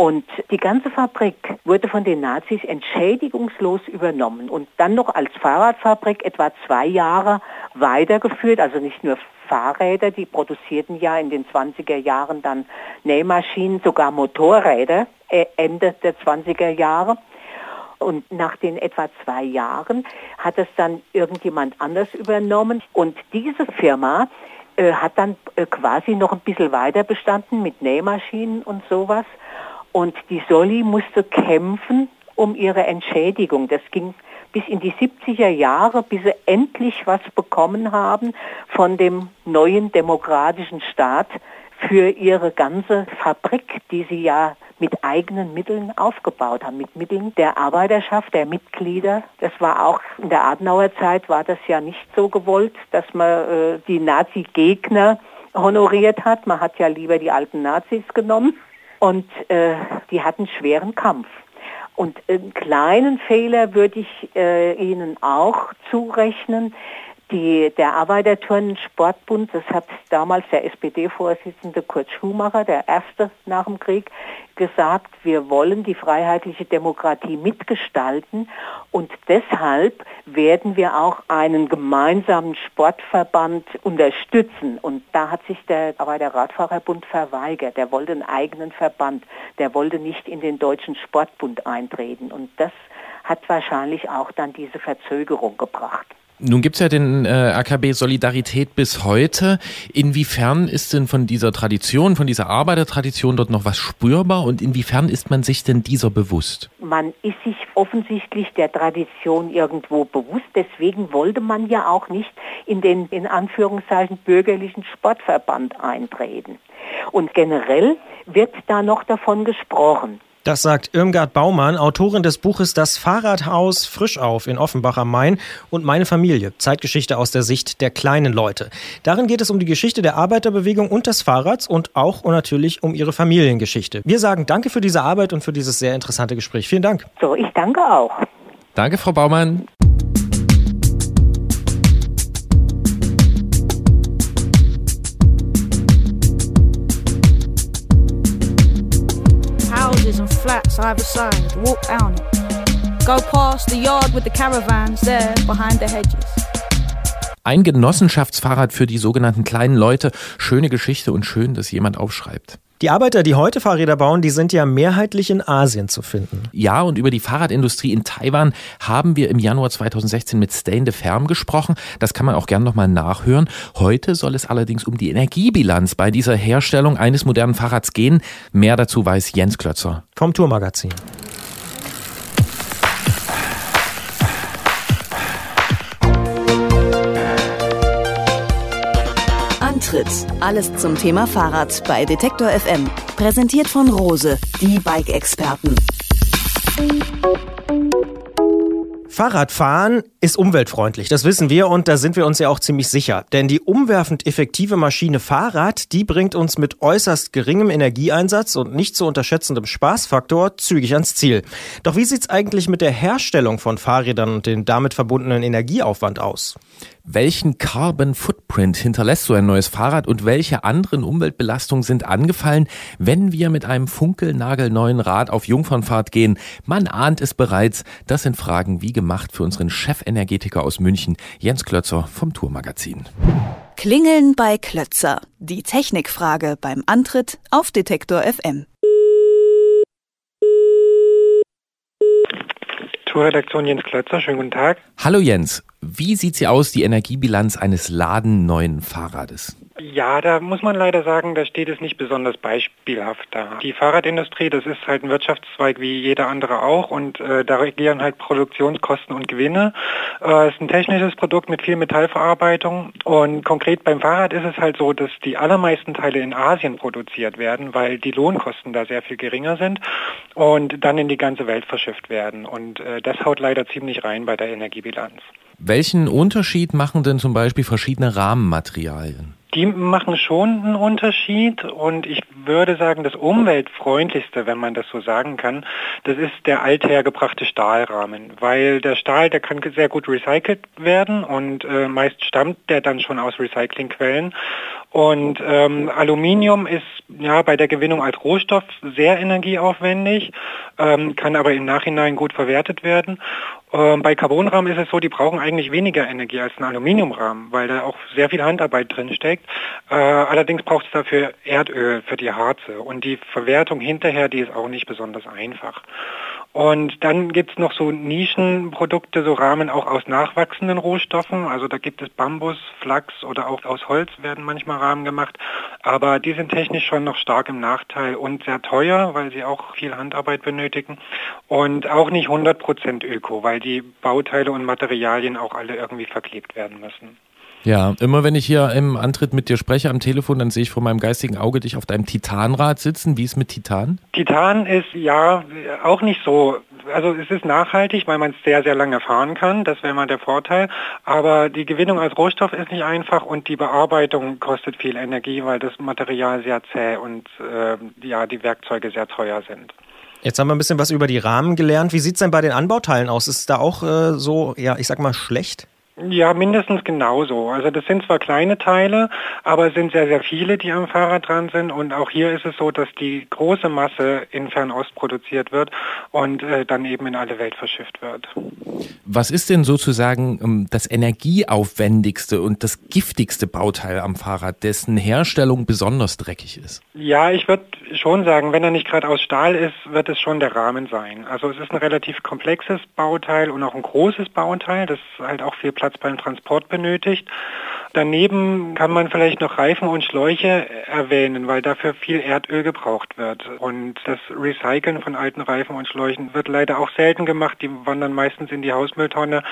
Und die ganze Fabrik wurde von den Nazis entschädigungslos übernommen und dann noch als Fahrradfabrik etwa zwei Jahre weitergeführt, also nicht nur Fahrräder, die produzierten ja in den 20er Jahren dann Nähmaschinen, sogar Motorräder äh, Ende der 20er Jahre. Und nach den etwa zwei Jahren hat es dann irgendjemand anders übernommen. Und diese Firma äh, hat dann äh, quasi noch ein bisschen weiter bestanden mit Nähmaschinen und sowas. Und die Soli musste kämpfen um ihre Entschädigung. Das ging bis in die 70er Jahre, bis sie endlich was bekommen haben von dem neuen demokratischen Staat für ihre ganze Fabrik, die sie ja mit eigenen Mitteln aufgebaut haben, mit Mitteln der Arbeiterschaft, der Mitglieder. Das war auch in der Adenauer Zeit war das ja nicht so gewollt, dass man äh, die Nazi-Gegner honoriert hat. Man hat ja lieber die alten Nazis genommen. Und äh, die hatten schweren Kampf. Und einen kleinen Fehler würde ich äh, Ihnen auch zurechnen. Die, der Arbeiterturnen-Sportbund, das hat damals der SPD-Vorsitzende Kurt Schumacher, der erste nach dem Krieg, gesagt, wir wollen die freiheitliche Demokratie mitgestalten und deshalb werden wir auch einen gemeinsamen Sportverband unterstützen. Und da hat sich der Arbeiter-Radfahrerbund verweigert. Der wollte einen eigenen Verband. Der wollte nicht in den Deutschen Sportbund eintreten. Und das hat wahrscheinlich auch dann diese Verzögerung gebracht. Nun gibt's ja den äh, AKB Solidarität bis heute. Inwiefern ist denn von dieser Tradition, von dieser Arbeitertradition dort noch was spürbar und inwiefern ist man sich denn dieser bewusst? Man ist sich offensichtlich der Tradition irgendwo bewusst. Deswegen wollte man ja auch nicht in den in Anführungszeichen bürgerlichen Sportverband eintreten. Und generell wird da noch davon gesprochen. Das sagt Irmgard Baumann, Autorin des Buches Das Fahrradhaus frisch auf in Offenbach am Main und meine Familie, Zeitgeschichte aus der Sicht der kleinen Leute. Darin geht es um die Geschichte der Arbeiterbewegung und des Fahrrads und auch und natürlich um ihre Familiengeschichte. Wir sagen danke für diese Arbeit und für dieses sehr interessante Gespräch. Vielen Dank. So, ich danke auch. Danke, Frau Baumann. Flats either side, walk down it. Go past the yard with the caravans there behind the hedges. Ein Genossenschaftsfahrrad für die sogenannten kleinen Leute. Schöne Geschichte und schön, dass jemand aufschreibt. Die Arbeiter, die heute Fahrräder bauen, die sind ja mehrheitlich in Asien zu finden. Ja, und über die Fahrradindustrie in Taiwan haben wir im Januar 2016 mit Stain de Ferm gesprochen. Das kann man auch gern nochmal nachhören. Heute soll es allerdings um die Energiebilanz bei dieser Herstellung eines modernen Fahrrads gehen. Mehr dazu weiß Jens Klötzer. Vom Tourmagazin. Antritt. Alles zum Thema Fahrrad bei Detektor FM. Präsentiert von Rose, die Bike-Experten. Fahrradfahren ist umweltfreundlich, das wissen wir und da sind wir uns ja auch ziemlich sicher. Denn die umwerfend effektive Maschine Fahrrad, die bringt uns mit äußerst geringem Energieeinsatz und nicht zu unterschätzendem Spaßfaktor zügig ans Ziel. Doch wie sieht's eigentlich mit der Herstellung von Fahrrädern und dem damit verbundenen Energieaufwand aus? Welchen Carbon Footprint hinterlässt so ein neues Fahrrad und welche anderen Umweltbelastungen sind angefallen, wenn wir mit einem funkelnagelneuen Rad auf Jungfernfahrt gehen? Man ahnt es bereits. Das sind Fragen wie gemacht für unseren Chefenergetiker aus München, Jens Klötzer vom Tourmagazin. Klingeln bei Klötzer. Die Technikfrage beim Antritt auf Detektor FM. Tourredaktion Jens Klötzer, schönen guten Tag. Hallo Jens, wie sieht sie aus, die Energiebilanz eines ladenneuen Fahrrades? Ja, da muss man leider sagen, da steht es nicht besonders beispielhaft da. Die Fahrradindustrie, das ist halt ein Wirtschaftszweig wie jeder andere auch und äh, da regieren halt Produktionskosten und Gewinne. Äh, es ist ein technisches Produkt mit viel Metallverarbeitung und konkret beim Fahrrad ist es halt so, dass die allermeisten Teile in Asien produziert werden, weil die Lohnkosten da sehr viel geringer sind und dann in die ganze Welt verschifft werden und äh, das haut leider ziemlich rein bei der Energiebilanz. Welchen Unterschied machen denn zum Beispiel verschiedene Rahmenmaterialien? Die machen schon einen Unterschied und ich würde sagen, das umweltfreundlichste, wenn man das so sagen kann, das ist der althergebrachte Stahlrahmen, weil der Stahl, der kann sehr gut recycelt werden und äh, meist stammt der dann schon aus Recyclingquellen und ähm, Aluminium ist ja bei der Gewinnung als Rohstoff sehr energieaufwendig, ähm, kann aber im Nachhinein gut verwertet werden. Ähm, bei Carbonrahmen ist es so, die brauchen eigentlich weniger Energie als ein Aluminiumrahmen, weil da auch sehr viel Handarbeit drin steckt. Äh, allerdings braucht es dafür Erdöl für die Harze und die Verwertung hinterher, die ist auch nicht besonders einfach. Und dann gibt's noch so Nischenprodukte, so Rahmen auch aus nachwachsenden Rohstoffen. Also da gibt es Bambus, Flachs oder auch aus Holz werden manchmal Rahmen gemacht. Aber die sind technisch schon noch stark im Nachteil und sehr teuer, weil sie auch viel Handarbeit benötigen. Und auch nicht 100% öko, weil die Bauteile und Materialien auch alle irgendwie verklebt werden müssen. Ja, immer wenn ich hier im Antritt mit dir spreche am Telefon, dann sehe ich vor meinem geistigen Auge dich auf deinem Titanrad sitzen. Wie ist mit Titan? Titan ist ja auch nicht so, also es ist nachhaltig, weil man es sehr, sehr lange fahren kann. Das wäre mal der Vorteil. Aber die Gewinnung als Rohstoff ist nicht einfach und die Bearbeitung kostet viel Energie, weil das Material sehr zäh und äh, ja, die Werkzeuge sehr teuer sind. Jetzt haben wir ein bisschen was über die Rahmen gelernt. Wie sieht es denn bei den Anbauteilen aus? Ist es da auch äh, so, ja, ich sag mal, schlecht? Ja, mindestens genauso. Also das sind zwar kleine Teile, aber es sind sehr, sehr viele, die am Fahrrad dran sind. Und auch hier ist es so, dass die große Masse in Fernost produziert wird und äh, dann eben in alle Welt verschifft wird. Was ist denn sozusagen ähm, das energieaufwendigste und das giftigste Bauteil am Fahrrad, dessen Herstellung besonders dreckig ist? Ja, ich würde schon sagen, wenn er nicht gerade aus Stahl ist, wird es schon der Rahmen sein. Also es ist ein relativ komplexes Bauteil und auch ein großes Bauteil, das halt auch viel Platz beim Transport benötigt. Daneben kann man vielleicht noch Reifen und Schläuche erwähnen, weil dafür viel Erdöl gebraucht wird. Und das Recyceln von alten Reifen und Schläuchen wird leider auch selten gemacht. Die wandern meistens in die Hausmülltonne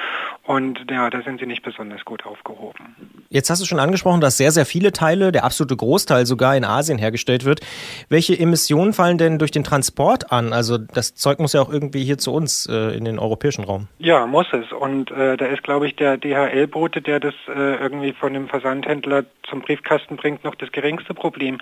und ja, da sind sie nicht besonders gut aufgehoben. Jetzt hast du schon angesprochen, dass sehr, sehr viele Teile, der absolute Großteil sogar in Asien hergestellt wird. Welche Emissionen fallen denn durch den Transport an? Also das Zeug muss ja auch irgendwie hier zu uns äh, in den europäischen Raum. Ja, muss es. Und äh, da ist, glaube ich, der DHL-Bote, der das äh, irgendwie von dem Versandhändler zum Briefkasten bringt, noch das geringste Problem.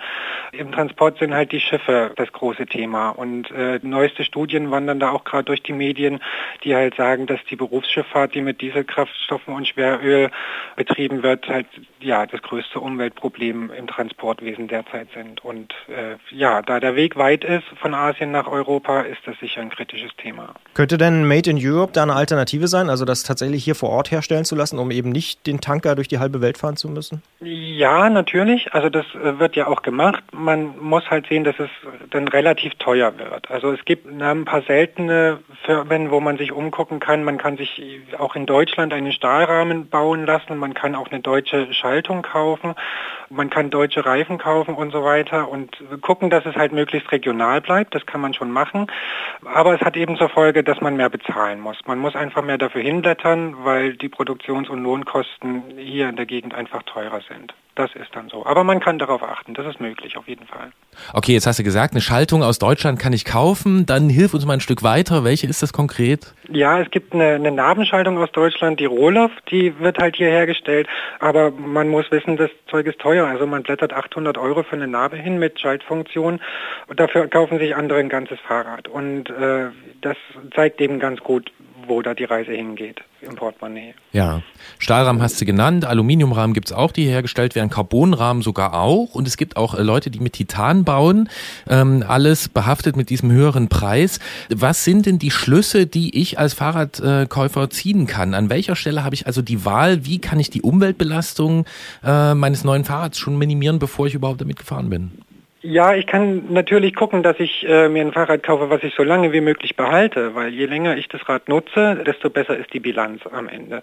Im Transport sind halt die Schiffe das große Thema. Und äh, neueste Studien wandern da auch gerade durch die Medien, die halt sagen, dass die Berufsschifffahrt, die mit Dieselkraftstoffen und Schweröl betrieben wird, halt ja das größte Umweltproblem im Transportwesen derzeit sind. Und äh, ja, da der Weg weit ist von Asien nach Europa, ist das sicher ein kritisches Thema. Könnte denn Made in Europe da eine Alternative sein, also das tatsächlich hier vor Ort herstellen zu lassen, um eben nicht den Tanker durch die halbe Welt fahren zu müssen? Ja, natürlich. Also das äh, wird ja auch gemacht. Man muss halt sehen, dass es dann relativ teuer wird. Also es gibt ein paar seltene Firmen, wo man sich umgucken kann. Man kann sich auch in Deutschland einen Stahlrahmen bauen lassen. Man kann auch eine deutsche Schaltung kaufen. Man kann deutsche Reifen kaufen und so weiter und gucken, dass es halt möglichst regional bleibt. Das kann man schon machen. Aber es hat eben zur Folge, dass man mehr bezahlen muss. Man muss einfach mehr dafür hinblättern, weil die Produktions- und Lohnkosten hier in der Gegend einfach teurer sind. Das ist dann so. Aber man kann darauf achten. Das ist möglich, auf jeden Fall. Okay, jetzt hast du gesagt, eine Schaltung aus Deutschland kann ich kaufen. Dann hilf uns mal ein Stück weiter. Welche ist das konkret? Ja, es gibt eine, eine Nabenschaltung aus Deutschland, die Roloff. Die wird halt hier hergestellt. Aber man muss wissen, das Zeug ist teuer. Also man blättert 800 Euro für eine Narbe hin mit Schaltfunktion. Und dafür kaufen sich andere ein ganzes Fahrrad. Und äh, das zeigt eben ganz gut, wo da die Reise hingeht im Portemonnaie. Ja, Stahlrahmen hast du genannt, Aluminiumrahmen gibt es auch, die hergestellt werden, Carbonrahmen sogar auch und es gibt auch äh, Leute, die mit Titan bauen, ähm, alles behaftet mit diesem höheren Preis. Was sind denn die Schlüsse, die ich als Fahrradkäufer ziehen kann? An welcher Stelle habe ich also die Wahl, wie kann ich die Umweltbelastung äh, meines neuen Fahrrads schon minimieren, bevor ich überhaupt damit gefahren bin? Ja, ich kann natürlich gucken, dass ich äh, mir ein Fahrrad kaufe, was ich so lange wie möglich behalte, weil je länger ich das Rad nutze, desto besser ist die Bilanz am Ende.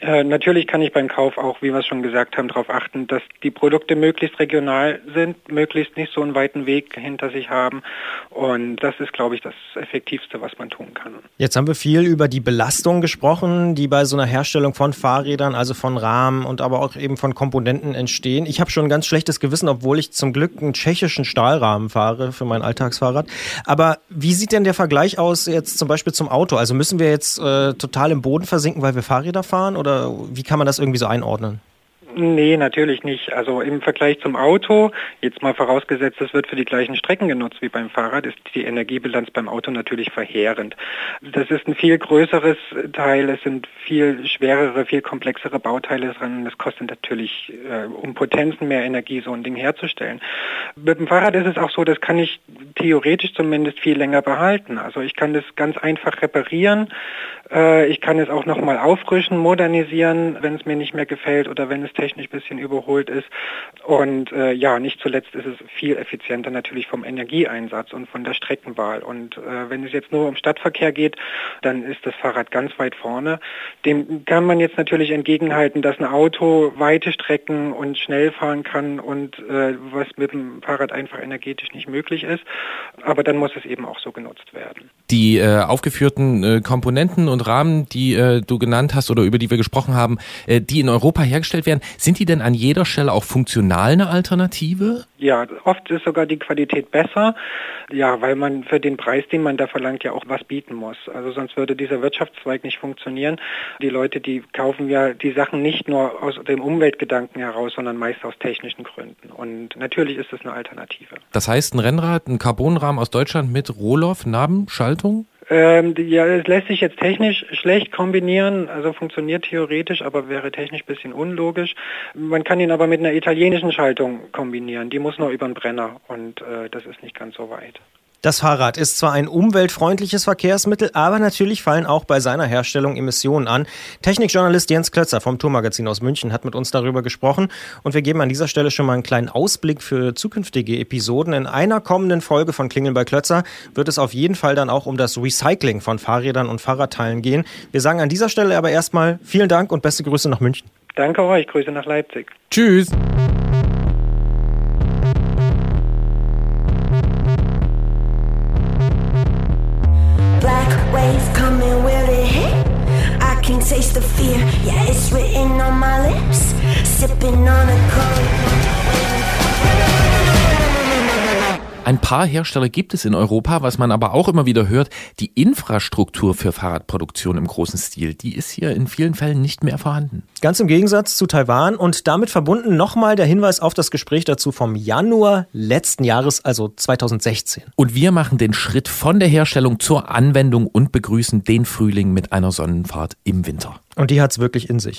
Äh, natürlich kann ich beim Kauf auch, wie wir es schon gesagt haben, darauf achten, dass die Produkte möglichst regional sind, möglichst nicht so einen weiten Weg hinter sich haben. Und das ist, glaube ich, das Effektivste, was man tun kann. Jetzt haben wir viel über die Belastung gesprochen, die bei so einer Herstellung von Fahrrädern, also von Rahmen und aber auch eben von Komponenten entstehen. Ich habe schon ein ganz schlechtes Gewissen, obwohl ich zum Glück ein tschechisches klassischen Stahlrahmen fahre für mein Alltagsfahrrad. Aber wie sieht denn der Vergleich aus jetzt zum Beispiel zum Auto? Also müssen wir jetzt äh, total im Boden versinken, weil wir Fahrräder fahren oder wie kann man das irgendwie so einordnen? Nee, natürlich nicht. Also im Vergleich zum Auto, jetzt mal vorausgesetzt, es wird für die gleichen Strecken genutzt wie beim Fahrrad, ist die Energiebilanz beim Auto natürlich verheerend. Das ist ein viel größeres Teil, es sind viel schwerere, viel komplexere Bauteile dran. Das kostet natürlich äh, um Potenzen mehr Energie, so ein Ding herzustellen. Mit dem Fahrrad ist es auch so, das kann ich theoretisch zumindest viel länger behalten. Also ich kann das ganz einfach reparieren. Äh, ich kann es auch nochmal auffrischen, modernisieren, wenn es mir nicht mehr gefällt oder wenn es technisch ein bisschen überholt ist. Und äh, ja, nicht zuletzt ist es viel effizienter natürlich vom Energieeinsatz und von der Streckenwahl. Und äh, wenn es jetzt nur um Stadtverkehr geht, dann ist das Fahrrad ganz weit vorne. Dem kann man jetzt natürlich entgegenhalten, dass ein Auto weite Strecken und schnell fahren kann und äh, was mit dem Fahrrad einfach energetisch nicht möglich ist. Aber dann muss es eben auch so genutzt werden. Die äh, aufgeführten äh, Komponenten und Rahmen, die äh, du genannt hast oder über die wir gesprochen haben, äh, die in Europa hergestellt werden, sind die denn an jeder Stelle auch funktional eine Alternative? Ja, oft ist sogar die Qualität besser. Ja, weil man für den Preis, den man da verlangt, ja auch was bieten muss. Also sonst würde dieser Wirtschaftszweig nicht funktionieren. Die Leute, die kaufen ja die Sachen nicht nur aus dem Umweltgedanken heraus, sondern meist aus technischen Gründen. Und natürlich ist es eine Alternative. Das heißt, ein Rennrad, ein Carbonrahmen aus Deutschland mit Rohloff-Nabenschaltung? Ähm, ja, es lässt sich jetzt technisch schlecht kombinieren, also funktioniert theoretisch, aber wäre technisch ein bisschen unlogisch. Man kann ihn aber mit einer italienischen Schaltung kombinieren, die muss nur über den Brenner und äh, das ist nicht ganz so weit. Das Fahrrad ist zwar ein umweltfreundliches Verkehrsmittel, aber natürlich fallen auch bei seiner Herstellung Emissionen an. Technikjournalist Jens Klötzer vom Tourmagazin aus München hat mit uns darüber gesprochen und wir geben an dieser Stelle schon mal einen kleinen Ausblick für zukünftige Episoden. In einer kommenden Folge von Klingeln bei Klötzer wird es auf jeden Fall dann auch um das Recycling von Fahrrädern und Fahrradteilen gehen. Wir sagen an dieser Stelle aber erstmal vielen Dank und beste Grüße nach München. Danke euch, Grüße nach Leipzig. Tschüss. Taste the fear, yeah, it's written on my lips. Sipping on a cold. Ein paar Hersteller gibt es in Europa, was man aber auch immer wieder hört, die Infrastruktur für Fahrradproduktion im großen Stil, die ist hier in vielen Fällen nicht mehr vorhanden. Ganz im Gegensatz zu Taiwan und damit verbunden nochmal der Hinweis auf das Gespräch dazu vom Januar letzten Jahres, also 2016. Und wir machen den Schritt von der Herstellung zur Anwendung und begrüßen den Frühling mit einer Sonnenfahrt im Winter. Und die hat's wirklich in sich.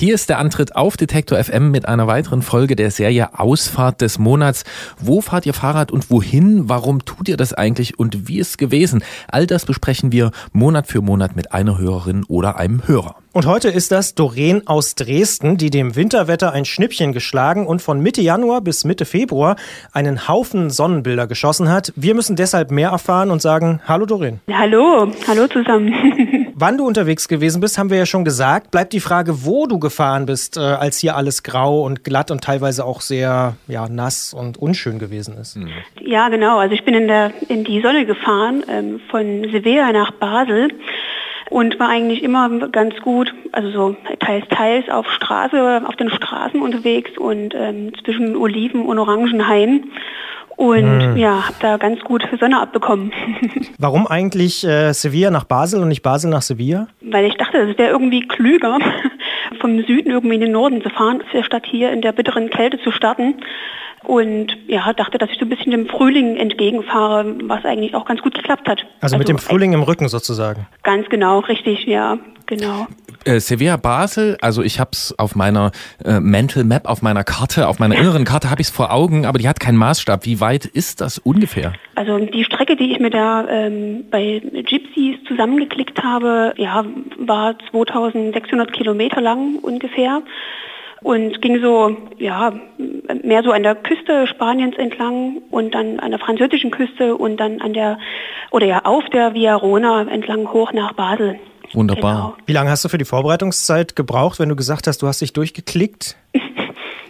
Hier ist der Antritt auf Detektor FM mit einer weiteren Folge der Serie Ausfahrt des Monats. Wo fahrt ihr Fahrrad und wohin? Warum tut ihr das eigentlich und wie ist es gewesen? All das besprechen wir Monat für Monat mit einer Hörerin oder einem Hörer. Und heute ist das Doreen aus Dresden, die dem Winterwetter ein Schnippchen geschlagen und von Mitte Januar bis Mitte Februar einen Haufen Sonnenbilder geschossen hat. Wir müssen deshalb mehr erfahren und sagen, hallo Doreen. Hallo, hallo zusammen. Wann du unterwegs gewesen bist, haben wir ja schon gesagt. Bleibt die Frage, wo du gefahren bist, äh, als hier alles grau und glatt und teilweise auch sehr ja, nass und unschön gewesen ist. Ja, genau. Also ich bin in, der, in die Sonne gefahren, ähm, von Sevilla nach Basel und war eigentlich immer ganz gut, also so teils, teils auf Straße, auf den Straßen unterwegs und ähm, zwischen Oliven und Orangenhain. Und Hm. ja, habe da ganz gut Sonne abbekommen. Warum eigentlich äh, Sevilla nach Basel und nicht Basel nach Sevilla? Weil ich dachte, es wäre irgendwie klüger, vom Süden irgendwie in den Norden zu fahren, statt hier in der bitteren Kälte zu starten. Und ja, dachte, dass ich so ein bisschen dem Frühling entgegenfahre, was eigentlich auch ganz gut geklappt hat. Also, mit dem Frühling im Rücken sozusagen. Ganz genau, richtig, ja, genau. Äh, Sevilla Basel, also ich habe es auf meiner äh, Mental Map, auf meiner Karte, auf meiner inneren Karte habe ich es vor Augen, aber die hat keinen Maßstab. Wie weit ist das ungefähr? Also die Strecke, die ich mir da ähm, bei Gypsies zusammengeklickt habe, ja, war 2600 Kilometer lang ungefähr und ging so, ja, mehr so an der Küste Spaniens entlang und dann an der französischen Küste und dann an der, oder ja, auf der Via Rona entlang hoch nach Basel. Wunderbar. Wie lange hast du für die Vorbereitungszeit gebraucht, wenn du gesagt hast, du hast dich durchgeklickt?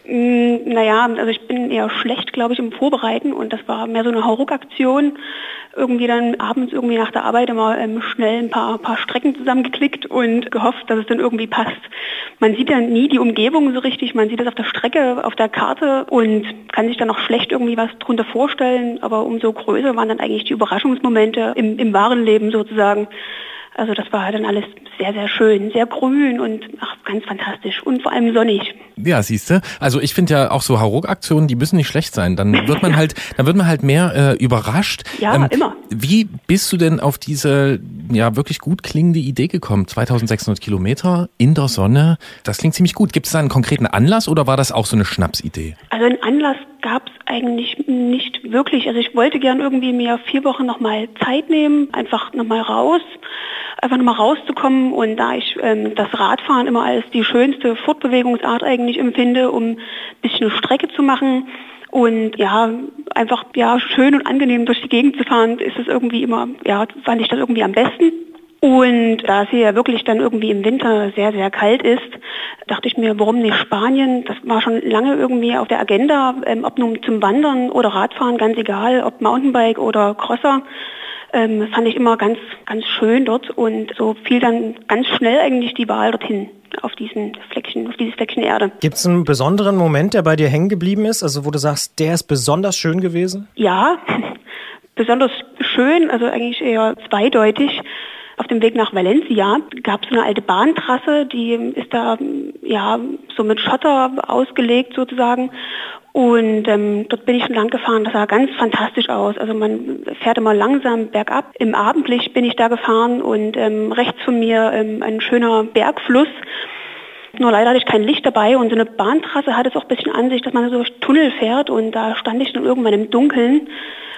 Mm, Naja, also ich bin eher schlecht, glaube ich, im Vorbereiten und das war mehr so eine Hauruck-Aktion. Irgendwie dann abends irgendwie nach der Arbeit immer ähm, schnell ein paar, paar Strecken zusammengeklickt und gehofft, dass es dann irgendwie passt. Man sieht ja nie die Umgebung so richtig, man sieht das auf der Strecke, auf der Karte und kann sich dann noch schlecht irgendwie was drunter vorstellen, aber umso größer waren dann eigentlich die Überraschungsmomente im, im wahren Leben sozusagen. Also das war dann alles sehr, sehr schön, sehr grün und ach, ganz fantastisch und vor allem sonnig. Ja, siehste. Also ich finde ja auch so Hauruck-Aktionen, die müssen nicht schlecht sein. Dann wird man halt, dann wird man halt mehr äh, überrascht. Ja, immer. Wie bist du denn auf diese ja wirklich gut klingende Idee gekommen? 2600 Kilometer in der Sonne, das klingt ziemlich gut. Gibt es da einen konkreten Anlass oder war das auch so eine Schnapsidee? Also einen Anlass gab es eigentlich nicht wirklich. Also ich wollte gern irgendwie mir vier Wochen nochmal Zeit nehmen, einfach nochmal raus, einfach nochmal rauszukommen. Und da ich ähm, das Radfahren immer als die schönste Fortbewegungsart eigentlich empfinde, um ein bisschen Strecke zu machen und ja, einfach ja schön und angenehm durch die Gegend zu fahren, ist es irgendwie immer, ja, fand ich das irgendwie am besten. Und da es hier ja wirklich dann irgendwie im Winter sehr, sehr kalt ist, dachte ich mir, warum nicht Spanien? Das war schon lange irgendwie auf der Agenda, ähm, ob nun zum Wandern oder Radfahren, ganz egal, ob Mountainbike oder Crosser. Ähm, fand ich immer ganz, ganz schön dort und so fiel dann ganz schnell eigentlich die Wahl dorthin auf diesen Fleckchen, auf dieses Fleckchen Erde. Gibt es einen besonderen Moment, der bei dir hängen geblieben ist? Also wo du sagst, der ist besonders schön gewesen? Ja, besonders schön, also eigentlich eher zweideutig. Auf dem Weg nach Valencia gab es eine alte Bahntrasse, die ist da ja so mit Schotter ausgelegt sozusagen. Und ähm, dort bin ich lang gefahren. Das sah ganz fantastisch aus. Also man fährt immer langsam bergab. Im Abendlicht bin ich da gefahren und ähm, rechts von mir ähm, ein schöner Bergfluss. Nur leider hatte ich kein Licht dabei und so eine Bahntrasse hat es auch ein bisschen an sich, dass man so durch Tunnel fährt und da stand ich dann irgendwann im Dunkeln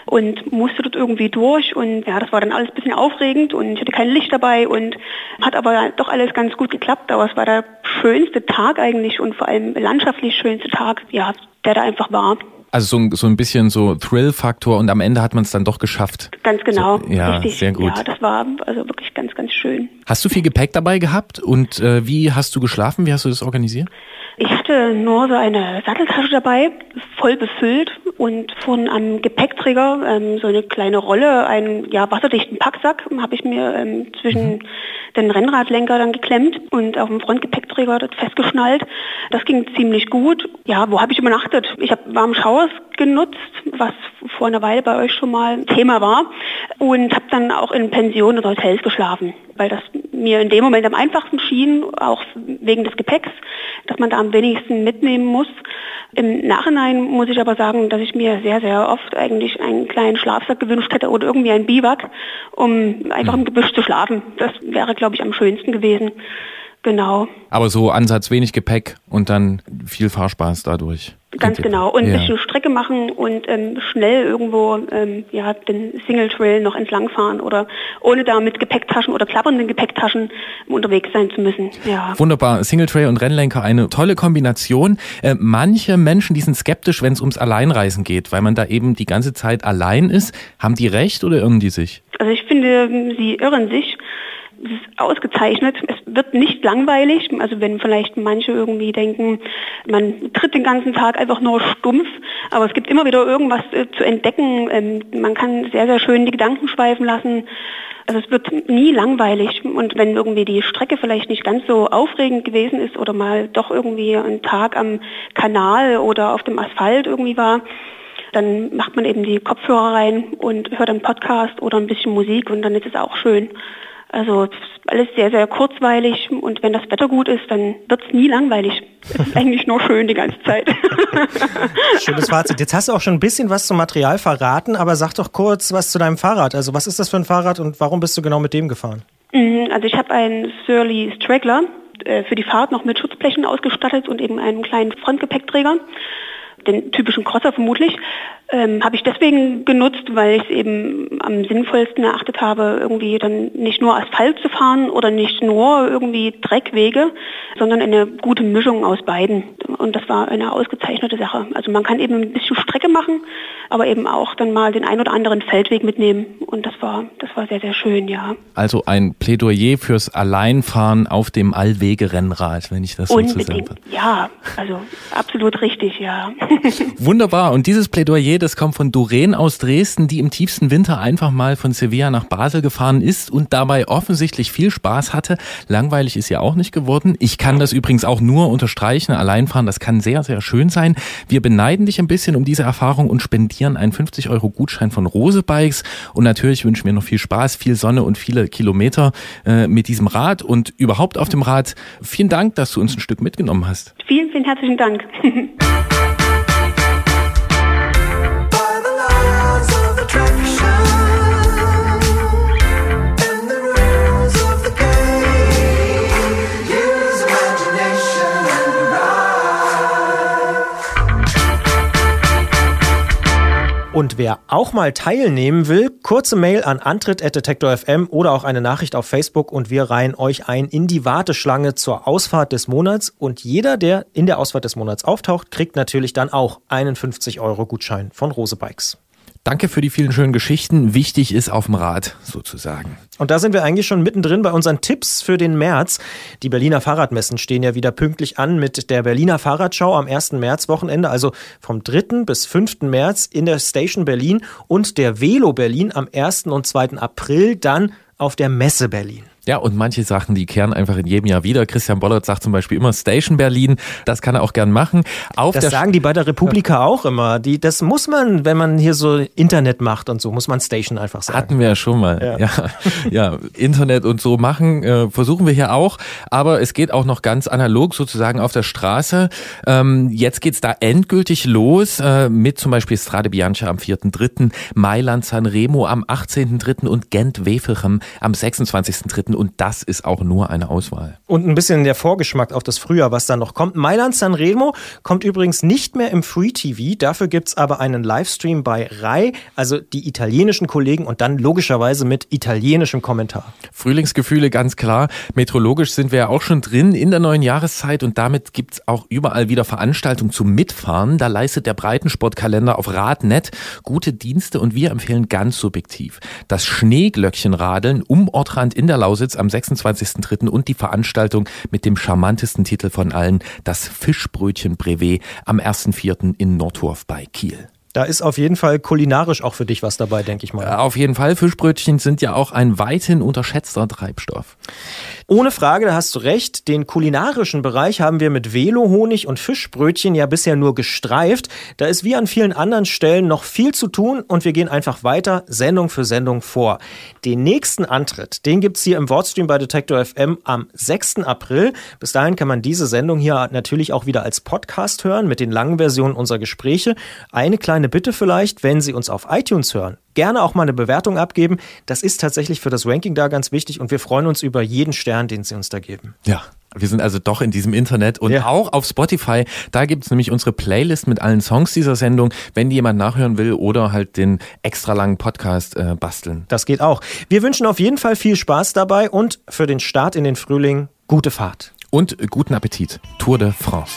und musste dort irgendwie durch und ja, das war dann alles ein bisschen aufregend und ich hatte kein Licht dabei und hat aber doch alles ganz gut geklappt, aber es war der schönste Tag eigentlich und vor allem landschaftlich schönste Tag, ja, der da einfach war. Also so, so ein bisschen so Thrill-Faktor und am Ende hat man es dann doch geschafft. Ganz genau. So, ja, richtig. sehr gut. Ja, das war also wirklich ganz, ganz schön. Hast du viel Gepäck dabei gehabt und äh, wie hast du geschlafen? Wie hast du das organisiert? Ich hatte nur so eine Satteltasche dabei, voll befüllt und von am Gepäckträger ähm, so eine kleine Rolle, einen ja, wasserdichten Packsack habe ich mir ähm, zwischen mhm. den Rennradlenker dann geklemmt und auf dem Frontgepäckträger dort festgeschnallt. Das ging ziemlich gut. Ja, wo habe ich übernachtet? Ich habe warm Showers genutzt, was vor einer Weile bei euch schon mal Thema war und habe dann auch in Pensionen oder Hotels geschlafen, weil das mir in dem Moment am einfachsten schien, auch wegen des Gepäcks, dass man da am wenigsten mitnehmen muss. Im Nachhinein muss ich aber sagen, dass ich mir sehr, sehr oft eigentlich einen kleinen Schlafsack gewünscht hätte oder irgendwie ein Biwak, um einfach im Gebüsch zu schlafen. Das wäre, glaube ich, am schönsten gewesen. Genau. Aber so Ansatz wenig Gepäck und dann viel Fahrspaß dadurch. Ganz genau. Und ja. ein bisschen Strecke machen und ähm, schnell irgendwo ähm, ja, den Single Trail noch entlangfahren oder ohne da mit Gepäcktaschen oder klappernden Gepäcktaschen unterwegs sein zu müssen. Ja. Wunderbar. Single Trail und Rennlenker, eine tolle Kombination. Äh, manche Menschen, die sind skeptisch, wenn es ums Alleinreisen geht, weil man da eben die ganze Zeit allein ist. Haben die recht oder irren die sich? Also ich finde, sie irren sich es ist ausgezeichnet. Es wird nicht langweilig. Also wenn vielleicht manche irgendwie denken, man tritt den ganzen Tag einfach nur stumpf, aber es gibt immer wieder irgendwas äh, zu entdecken. Ähm, man kann sehr, sehr schön die Gedanken schweifen lassen. Also es wird nie langweilig. Und wenn irgendwie die Strecke vielleicht nicht ganz so aufregend gewesen ist oder mal doch irgendwie ein Tag am Kanal oder auf dem Asphalt irgendwie war, dann macht man eben die Kopfhörer rein und hört einen Podcast oder ein bisschen Musik und dann ist es auch schön. Also alles sehr, sehr kurzweilig und wenn das Wetter gut ist, dann wird es nie langweilig. Es ist eigentlich nur schön die ganze Zeit. Schönes Fazit. Jetzt hast du auch schon ein bisschen was zum Material verraten, aber sag doch kurz was zu deinem Fahrrad. Also was ist das für ein Fahrrad und warum bist du genau mit dem gefahren? Mhm, also ich habe einen Surly Straggler äh, für die Fahrt noch mit Schutzblechen ausgestattet und eben einen kleinen Frontgepäckträger den typischen Crosser vermutlich, ähm, habe ich deswegen genutzt, weil ich es eben am sinnvollsten erachtet habe, irgendwie dann nicht nur Asphalt zu fahren oder nicht nur irgendwie Dreckwege, sondern eine gute Mischung aus beiden. Und das war eine ausgezeichnete Sache. Also man kann eben ein bisschen Strecke machen, aber eben auch dann mal den ein oder anderen Feldweg mitnehmen. Und das war, das war sehr, sehr schön, ja. Also ein Plädoyer fürs Alleinfahren auf dem Allwegerennrad, wenn ich das so Unbedingt. Ja, also absolut richtig, ja. Wunderbar. Und dieses Plädoyer, das kommt von Doreen aus Dresden, die im tiefsten Winter einfach mal von Sevilla nach Basel gefahren ist und dabei offensichtlich viel Spaß hatte. Langweilig ist ja auch nicht geworden. Ich kann das übrigens auch nur unterstreichen. Alleinfahren, das kann sehr, sehr schön sein. Wir beneiden dich ein bisschen um diese Erfahrung und spendieren einen 50 Euro Gutschein von Rose Bikes. Und natürlich wünschen wir noch viel Spaß, viel Sonne und viele Kilometer äh, mit diesem Rad und überhaupt auf dem Rad. Vielen Dank, dass du uns ein Stück mitgenommen hast. Vielen, vielen herzlichen Dank. Und wer auch mal teilnehmen will, kurze Mail an antritt.detektor.fm oder auch eine Nachricht auf Facebook und wir reihen euch ein in die Warteschlange zur Ausfahrt des Monats. Und jeder, der in der Ausfahrt des Monats auftaucht, kriegt natürlich dann auch einen 50 Euro Gutschein von Rose Bikes. Danke für die vielen schönen Geschichten. Wichtig ist auf dem Rad sozusagen. Und da sind wir eigentlich schon mittendrin bei unseren Tipps für den März. Die Berliner Fahrradmessen stehen ja wieder pünktlich an mit der Berliner Fahrradschau am 1. Märzwochenende, also vom 3. bis 5. März in der Station Berlin und der Velo Berlin am 1. und 2. April dann auf der Messe Berlin. Ja, und manche Sachen, die kehren einfach in jedem Jahr wieder. Christian Bollert sagt zum Beispiel immer Station Berlin. Das kann er auch gern machen. Auf das sagen die bei der Republika ja. auch immer. Die, das muss man, wenn man hier so Internet macht und so, muss man Station einfach sagen. Hatten wir ja schon mal. Ja, ja, ja Internet und so machen äh, versuchen wir hier auch. Aber es geht auch noch ganz analog sozusagen auf der Straße. Ähm, jetzt geht's da endgültig los äh, mit zum Beispiel Strade Bianca am 4.3., Mailand Sanremo am 18.3. und Gent-Wevelgem am 26.3 Experten und das ist auch nur eine Auswahl. Und ein bisschen der Vorgeschmack auf das Frühjahr, was dann noch kommt. Mailand Sanremo kommt übrigens nicht mehr im Free TV, dafür gibt es aber einen Livestream bei Rai, also die italienischen Kollegen und dann logischerweise mit italienischem Kommentar. Frühlingsgefühle ganz klar. Meteorologisch sind wir ja auch schon drin in der neuen Jahreszeit und damit gibt es auch überall wieder Veranstaltungen zum Mitfahren. Da leistet der Breitensportkalender auf Radnet gute Dienste und wir empfehlen ganz subjektiv das Schneeglöckchenradeln um Ortrand in der Lausitz am 26.03. und die Veranstaltung mit dem charmantesten Titel von allen, das Fischbrötchen Brevet am 1.04. in Nordhorf bei Kiel. Da ist auf jeden Fall kulinarisch auch für dich was dabei, denke ich mal. Auf jeden Fall. Fischbrötchen sind ja auch ein weithin unterschätzter Treibstoff. Ohne Frage, da hast du recht. Den kulinarischen Bereich haben wir mit Velo-Honig und Fischbrötchen ja bisher nur gestreift. Da ist wie an vielen anderen Stellen noch viel zu tun und wir gehen einfach weiter, Sendung für Sendung vor. Den nächsten Antritt, den gibt's hier im Wordstream bei Detektor FM am 6. April. Bis dahin kann man diese Sendung hier natürlich auch wieder als Podcast hören mit den langen Versionen unserer Gespräche. Eine kleine kleine Bitte vielleicht, wenn Sie uns auf iTunes hören, gerne auch mal eine Bewertung abgeben. Das ist tatsächlich für das Ranking da ganz wichtig und wir freuen uns über jeden Stern, den Sie uns da geben. Ja. Wir sind also doch in diesem Internet und ja. auch auf Spotify. Da gibt es nämlich unsere Playlist mit allen Songs dieser Sendung, wenn die jemand nachhören will oder halt den extra langen Podcast äh, basteln. Das geht auch. Wir wünschen auf jeden Fall viel Spaß dabei und für den Start in den Frühling gute Fahrt. Und guten Appetit. Tour de France.